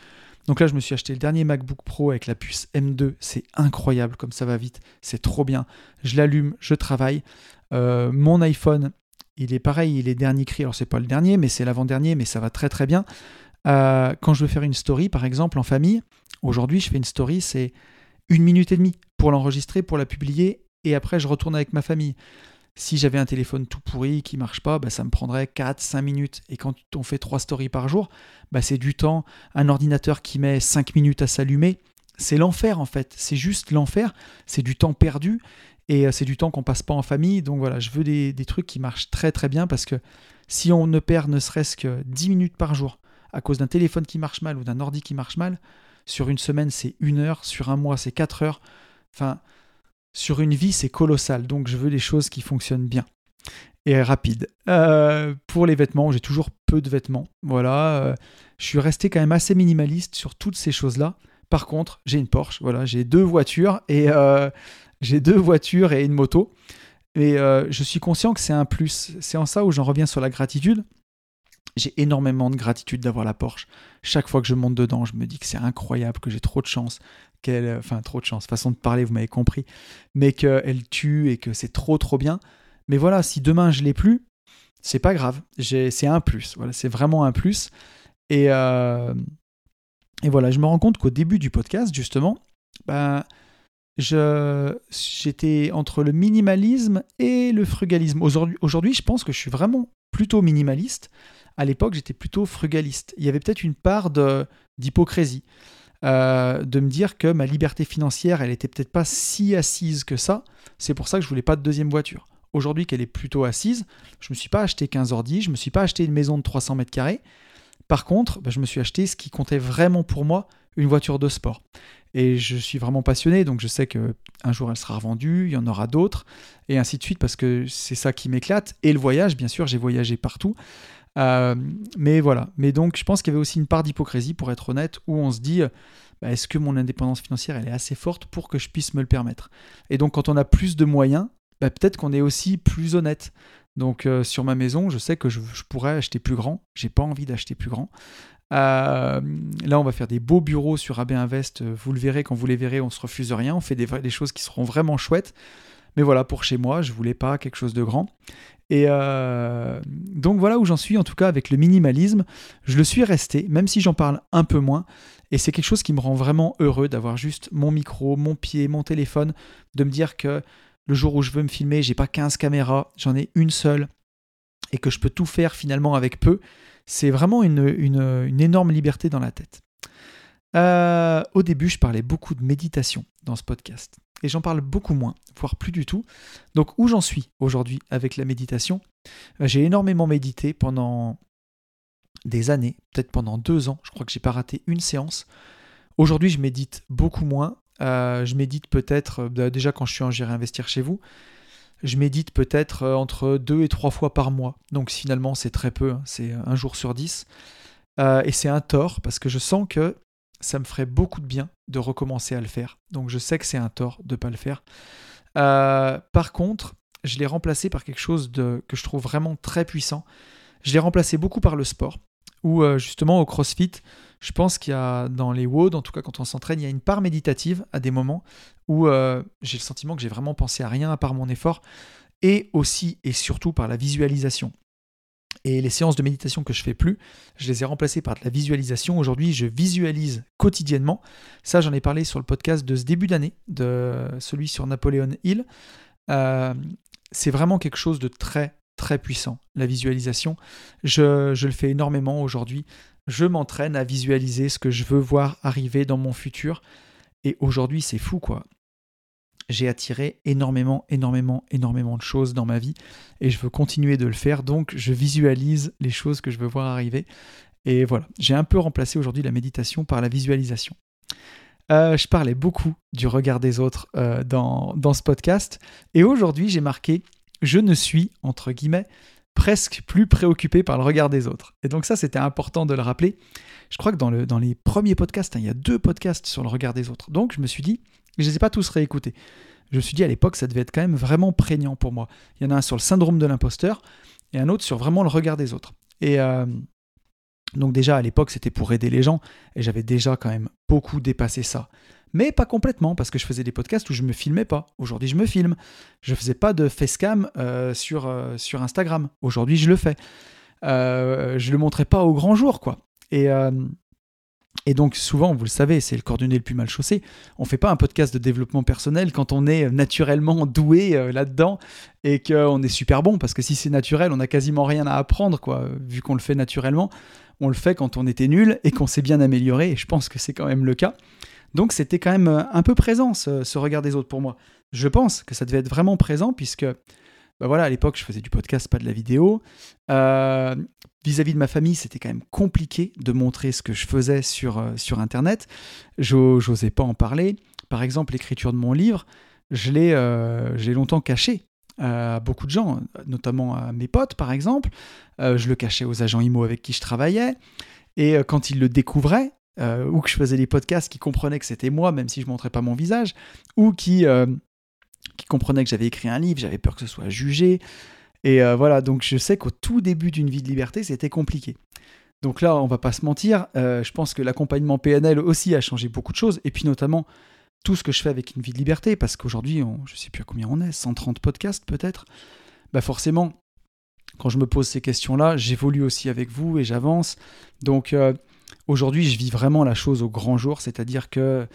Donc là, je me suis acheté le dernier MacBook Pro avec la puce M2. C'est incroyable comme ça va vite. C'est trop bien. Je l'allume, je travaille. Euh, mon iPhone, il est pareil, il est dernier cri. Alors c'est pas le dernier, mais c'est l'avant-dernier, mais ça va très très bien. Euh, quand je veux faire une story, par exemple, en famille, aujourd'hui je fais une story, c'est une minute et demie pour l'enregistrer, pour la publier, et après je retourne avec ma famille. Si j'avais un téléphone tout pourri qui marche pas, bah, ça me prendrait 4-5 minutes. Et quand on fait 3 stories par jour, bah, c'est du temps. Un ordinateur qui met 5 minutes à s'allumer, c'est l'enfer en fait. C'est juste l'enfer. C'est du temps perdu. Et euh, c'est du temps qu'on passe pas en famille. Donc voilà, je veux des, trucs qui marchent très très bien parce que si on ne perd ne serait-ce que 10 minutes par jour à cause d'un téléphone qui marche mal ou d'un ordi qui marche mal, sur une semaine c'est une heure, sur un mois c'est 4 heures. Enfin, sur une vie c'est colossal. Donc je veux des choses qui fonctionnent bien et rapides. Euh, pour les vêtements, j'ai toujours peu de vêtements. Voilà, euh, je suis resté quand même assez minimaliste sur toutes ces choses-là. Par contre, j'ai une Porsche, voilà, j'ai deux voitures et j'ai deux voitures et une moto. Et euh, je suis conscient que c'est un plus. C'est en ça où j'en reviens sur la gratitude. J'ai énormément de gratitude d'avoir la Porsche. Chaque fois que je monte dedans, je me dis que c'est incroyable, que j'ai trop de chance, qu'elle, enfin trop de chance, façon de parler, vous m'avez compris, mais qu'elle tue et que c'est trop trop bien. Mais voilà, si demain je l'ai plus, c'est pas grave. c'est un plus. Voilà, c'est vraiment un plus. Et, euh, et voilà, je me rends compte qu'au début du podcast, justement, ben, j'étais entre le minimalisme et le frugalisme. Aujourd'hui, je pense que je suis vraiment plutôt minimaliste. À l'époque, j'étais plutôt frugaliste. Il y avait peut-être une part d'hypocrisie. Euh, de me dire que ma liberté financière, elle était peut-être pas si assise que ça. C'est pour ça que je voulais pas de deuxième voiture. Aujourd'hui qu'elle est plutôt assise, je me suis pas acheté 15 ordi, je me suis pas acheté une maison de 300 mètres carrés. Par contre, bah, je me suis acheté ce qui comptait vraiment pour moi, une voiture de sport. Et je suis vraiment passionné, donc je sais que un jour elle sera revendue, il y en aura d'autres, et ainsi de suite, parce que c'est ça qui m'éclate. Et le voyage, bien sûr, j'ai voyagé partout. Euh, mais voilà. Mais donc, je pense qu'il y avait aussi une part d'hypocrisie, pour être honnête, où on se dit bah, est-ce que mon indépendance financière elle est assez forte pour que je puisse me le permettre? Et donc, quand on a plus de moyens, bah, peut-être qu'on est aussi plus honnête. Donc, euh, sur ma maison, je sais que je, pourrais acheter plus grand. J'ai pas envie d'acheter plus grand. Euh, là, on va faire des beaux bureaux sur AB Invest. Vous le verrez quand vous les verrez, on se refuse rien. On fait des, des choses qui seront vraiment chouettes. Mais voilà, pour chez moi, je voulais pas quelque chose de grand. Et euh, donc voilà où j'en suis, en tout cas avec le minimalisme. Je le suis resté, même si j'en parle un peu moins. Et c'est quelque chose qui me rend vraiment heureux d'avoir juste mon micro, mon pied, mon téléphone, de me dire que le jour où je veux me filmer, j'ai pas 15 caméras, j'en ai une seule, et que je peux tout faire finalement avec peu. C'est vraiment une, une, énorme liberté dans la tête. Euh, au début, je parlais beaucoup de méditation dans ce podcast et j'en parle beaucoup moins, voire plus du tout. Donc où j'en suis aujourd'hui avec la méditation? Euh, J'ai énormément médité pendant des années, peut-être pendant deux ans. Je crois que j'ai pas raté une séance. Aujourd'hui, je médite beaucoup moins. Euh, je médite peut-être, euh, déjà quand je suis en J'irai investir chez vous, je médite peut-être entre deux et trois fois par mois. Donc finalement, c'est très peu, hein. c'est un jour sur dix. et c'est un tort parce que je sens que ça me ferait beaucoup de bien de recommencer à le faire. Donc je sais que c'est un tort de ne pas le faire. Euh, par contre, je l'ai remplacé par quelque chose que je trouve vraiment très puissant. Je l'ai remplacé beaucoup par le sport, où euh, justement au CrossFit, je pense qu'il y a dans les WOD, en tout cas quand on s'entraîne, il y a une part méditative à des moments où euh, j'ai le sentiment que j'ai vraiment pensé à rien à part mon effort, et aussi et surtout par la visualisation. Et les séances de méditation que je fais plus, je les ai remplacées par de la visualisation. Aujourd'hui, je visualise quotidiennement. Ça, j'en ai parlé sur le podcast de ce début d'année, de celui sur Napoléon Hill. Euh, c'est vraiment quelque chose de très très puissant, la visualisation. Je, je le fais énormément aujourd'hui. Je m'entraîne à visualiser ce que je veux voir arriver dans mon futur. Et aujourd'hui, c'est fou, quoi j'ai attiré énormément, énormément, énormément de choses dans ma vie et je veux continuer de le faire. Donc, je visualise les choses que je veux voir arriver. Et voilà, j'ai un peu remplacé aujourd'hui la méditation par la visualisation. Euh, je parlais beaucoup du regard des autres euh, dans, dans ce podcast et aujourd'hui, j'ai marqué Je ne suis, entre guillemets, presque plus préoccupé par le regard des autres. Et donc ça, c'était important de le rappeler. Je crois que dans, le, dans les premiers podcasts, hein, il y a deux podcasts sur le regard des autres. Donc je me suis dit, je ne les ai pas tous réécoutés. Je me suis dit à l'époque, ça devait être quand même vraiment prégnant pour moi. Il y en a un sur le syndrome de l'imposteur et un autre sur vraiment le regard des autres. Et euh, donc déjà à l'époque, c'était pour aider les gens et j'avais déjà quand même beaucoup dépassé ça. Mais pas complètement, parce que je faisais des podcasts où je me filmais pas. Aujourd'hui, je me filme. Je faisais pas de facecam euh, sur, euh, sur Instagram. Aujourd'hui, je le fais. Euh, je le montrais pas au grand jour, quoi. Et, et donc souvent, vous le savez, c'est le cordonnier le plus mal chaussé. On fait pas un podcast de développement personnel quand on est naturellement doué euh, là-dedans et qu'on est super bon, parce que si c'est naturel, on n'a quasiment rien à apprendre, quoi. Vu qu'on le fait naturellement, on le fait quand on était nul et qu'on s'est bien amélioré. Et je pense que c'est quand même le cas. Donc c'était quand même euh, un peu présent ce, regard des autres pour moi. Je pense que ça devait être vraiment présent puisque bah voilà, à l'époque, je faisais du podcast, pas de la vidéo. Euh, vis-à-vis de ma famille, c'était quand même compliqué de montrer ce que je faisais sur, euh, sur Internet. Pas en parler. Par exemple, l'écriture de mon livre, je l'ai longtemps caché à beaucoup de gens, notamment à mes potes, par exemple. je le cachais aux agents IMO avec qui je travaillais. Et quand ils le découvraient, ou que je faisais des podcasts qui comprenaient que c'était moi, même si je montrais pas mon visage, ou qui qui comprenait que j'avais écrit un livre, j'avais peur que ce soit jugé. Et euh, voilà, donc je sais qu'au tout début d'une vie de liberté, c'était compliqué. Donc là, on va pas se mentir, euh, je pense que l'accompagnement PNL aussi a changé beaucoup de choses, et puis notamment tout ce que je fais avec une vie de liberté, parce qu'aujourd'hui, je sais plus à combien on est, 130 podcasts peut-être, bah forcément, quand je me pose ces questions-là, j'évolue aussi avec vous et j'avance. Donc euh, aujourd'hui, je vis vraiment la chose au grand jour, c'est-à-dire que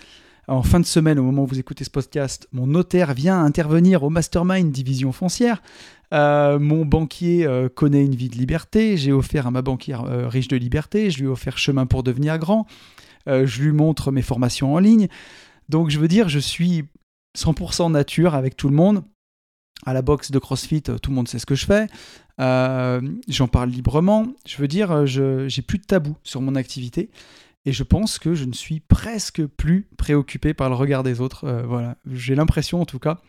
En fin de semaine, au moment où vous écoutez ce podcast, mon notaire vient intervenir au Mastermind Division Foncière. Euh, mon banquier euh, connaît une vie de liberté. J'ai offert à ma banquière euh, riche de liberté. Je lui ai offert chemin pour devenir grand. je lui montre mes formations en ligne. Donc, je veux dire, je suis 100% nature avec tout le monde. À la boxe de CrossFit, tout le monde sait ce que je fais. J'en parle librement. Je veux dire, je j'ai plus de tabou sur mon activité. Et je pense que je ne suis presque plus préoccupé par le regard des autres. voilà, j'ai l'impression en tout cas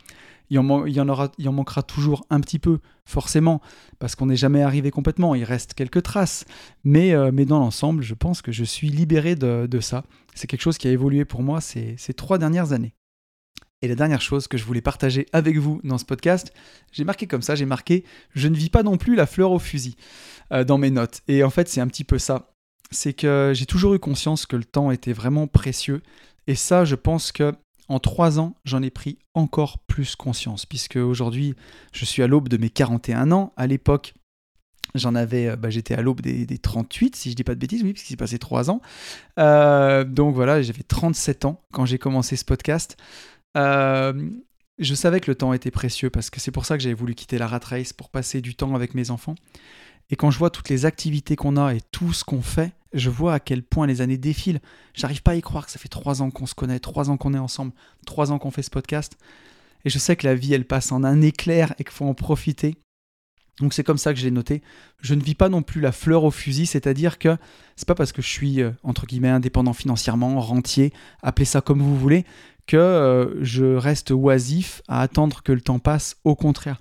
il en, en manquera toujours un petit peu, forcément, parce qu'on n'est jamais arrivé complètement. Il reste quelques traces. Mais, euh, dans l'ensemble, je pense que je suis libéré de, ça. C'est quelque chose qui a évolué pour moi ces trois dernières années. Et la dernière chose que je voulais partager avec vous dans ce podcast, j'ai marqué comme ça, j'ai marqué je ne vis pas non plus la fleur au fusil euh, dans mes notes. Et en fait, c'est un petit peu ça. C'est que j'ai toujours eu conscience que le temps était vraiment précieux. Et ça, je pense que en trois ans, j'en ai pris encore plus conscience, puisque aujourd'hui, je suis à l'aube de mes 41 ans. À l'époque, J'en avais, euh, bah, j'étais à l'aube des, 38, si je dis pas de bêtises, oui, parce qu'il s'est passé trois ans. Euh, donc voilà, j'avais 37 ans quand j'ai commencé ce podcast. Euh, je savais que le temps était précieux parce que c'est pour ça que j'avais voulu quitter la rat race pour passer du temps avec mes enfants. Et quand je vois toutes les activités qu'on a et tout ce qu'on fait, je vois à quel point les années défilent. J'arrive pas à y croire que ça fait trois ans qu'on se connaît, trois ans qu'on est ensemble, trois ans qu'on fait ce podcast. Et je sais que la vie, elle passe en un éclair et qu'il faut en profiter. Donc c'est comme ça que j'ai noté. Je ne vis pas non plus la fleur au fusil, c'est-à-dire que c'est pas parce que je suis euh, entre guillemets indépendant financièrement, rentier, appelez ça comme vous voulez, que euh, je reste oisif à attendre que le temps passe. Au contraire,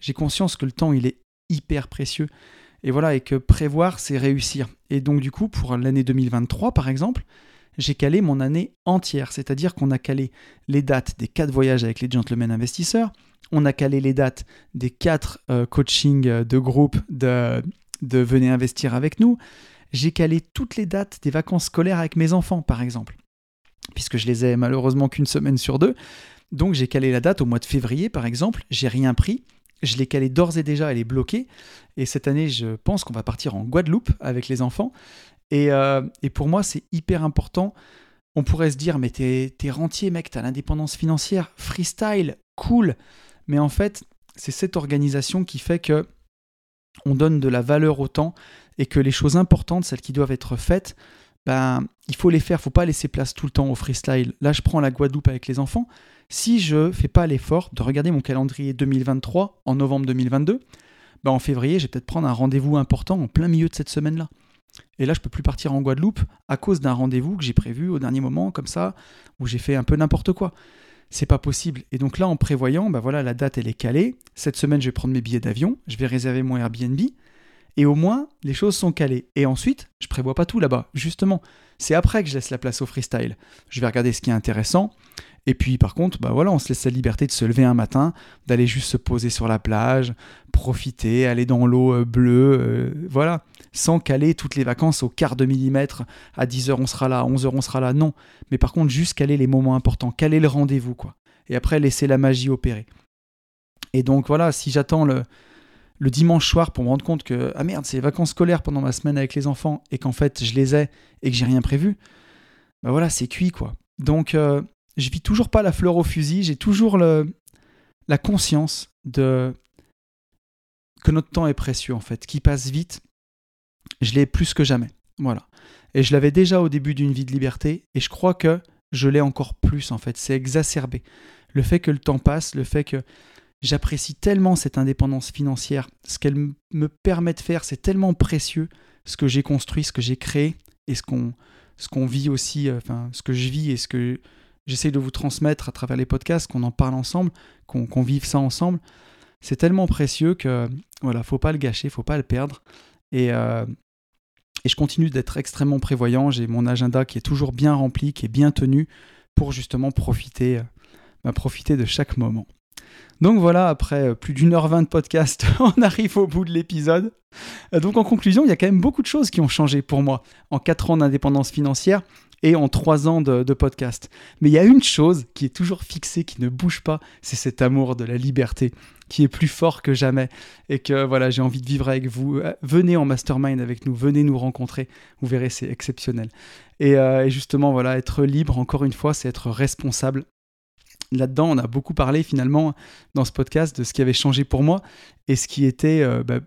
j'ai conscience que le temps il est hyper précieux. Et voilà, et que prévoir, c'est réussir. Et donc du coup, pour l'année 2023, par exemple, j'ai calé mon année entière, c'est-à-dire qu'on a calé les dates des quatre voyages avec les gentlemen investisseurs, on a calé les dates des quatre euh, coachings de groupe de, de Venez investir avec nous, j'ai calé toutes les dates des vacances scolaires avec mes enfants, par exemple, puisque je les ai malheureusement qu'une semaine sur deux. Donc j'ai calé la date au mois de février, par exemple, j'ai rien pris, je l'ai calée d'ores et déjà, elle est bloquée. Et cette année, je pense qu'on va partir en Guadeloupe avec les enfants. Et, euh, pour moi, c'est hyper important. On pourrait se dire, mais t'es, rentier, mec, t'as l'indépendance financière, freestyle, cool. Mais en fait, c'est cette organisation qui fait que on donne de la valeur au temps et que les choses importantes, celles qui doivent être faites, ben, il faut les faire, faut pas laisser place tout le temps au freestyle. Là, je prends la Guadeloupe avec les enfants. Si je fais pas l'effort de regarder mon calendrier 2023 en novembre 2022, ben en février, je vais peut-être prendre un rendez-vous important en plein milieu de cette semaine-là. Et là, je peux plus partir en Guadeloupe à cause d'un rendez-vous que j'ai prévu au dernier moment, comme ça, où j'ai fait un peu n'importe quoi. C'est pas possible. Et donc là, en prévoyant, ben voilà, la date elle est calée. Cette semaine, je vais prendre mes billets d'avion, je vais réserver mon Airbnb, et au moins, les choses sont calées. Et ensuite, je prévois pas tout là-bas. Justement, c'est après que je laisse la place au freestyle. Je vais regarder ce qui est intéressant. Et puis par contre, bah voilà, on se laisse la liberté de se lever un matin, d'aller juste se poser sur la plage, profiter, aller dans l'eau euh, bleue, euh, voilà, sans caler toutes les vacances au quart de millimètre, à 10h on sera là, à 11h on sera là, non. Mais par contre, juste caler les moments importants, caler le rendez-vous, quoi. Et après, laisser la magie opérer. Et donc voilà, si j'attends le, le dimanche soir pour me rendre compte que, ah merde, c'est les vacances scolaires pendant ma semaine avec les enfants, et qu'en fait je les ai et que j'ai rien prévu, bah voilà, c'est cuit, quoi. Donc, euh, je vis toujours pas la fleur au fusil, j'ai toujours le, la conscience de que notre temps est précieux en fait, qu'il passe vite. Je l'ai plus que jamais. Voilà. Et je l'avais déjà au début d'une vie de liberté et je crois que je l'ai encore plus en fait, c'est exacerbé. Le fait que le temps passe, le fait que j'apprécie tellement cette indépendance financière, ce qu'elle me permet de faire, c'est tellement précieux ce que j'ai construit, ce que j'ai créé et ce qu'on ce vit aussi, euh, enfin ce que je vis et ce que j'essaie de vous transmettre à travers les podcasts, qu'on en parle ensemble, qu'on vive ça ensemble. C'est tellement précieux que voilà, faut pas le gâcher, faut pas le perdre. Et, euh, et je continue d'être extrêmement prévoyant. J'ai mon agenda qui est toujours bien rempli, qui est bien tenu pour justement profiter, euh, bah, profiter de chaque moment. Donc voilà, après euh, plus d'une heure vingt de podcast, on arrive au bout de l'épisode. Donc en conclusion, il y a quand même beaucoup de choses qui ont changé pour moi en quatre ans d'indépendance financière et en trois ans de, podcast. Mais il y a une chose qui est toujours fixée, qui ne bouge pas, c'est cet amour de la liberté qui est plus fort que jamais et que voilà j'ai envie de vivre avec vous. Euh, venez en mastermind avec nous, venez nous rencontrer, vous verrez c'est exceptionnel. Et, euh, et justement voilà être libre encore une fois c'est être responsable là-dedans, on a beaucoup parlé finalement dans ce podcast de ce qui avait changé pour moi et ce qui était euh, bah,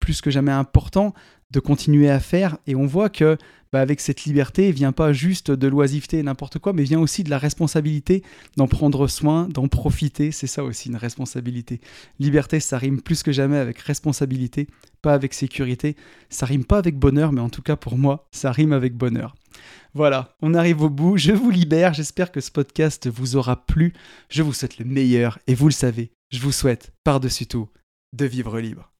plus que jamais important de continuer à faire. Et on voit que bah, avec cette liberté, vient pas juste de l'oisiveté n'importe quoi, mais vient aussi de la responsabilité d'en prendre soin, d'en profiter. C'est ça aussi une responsabilité. Liberté, ça rime plus que jamais avec responsabilité, pas avec sécurité. Ça rime pas avec bonheur, mais en tout cas pour moi, ça rime avec bonheur. Voilà, on arrive au bout, je vous libère, j'espère que ce podcast vous aura plu, je vous souhaite le meilleur et vous le savez, je vous souhaite par-dessus tout de vivre libre.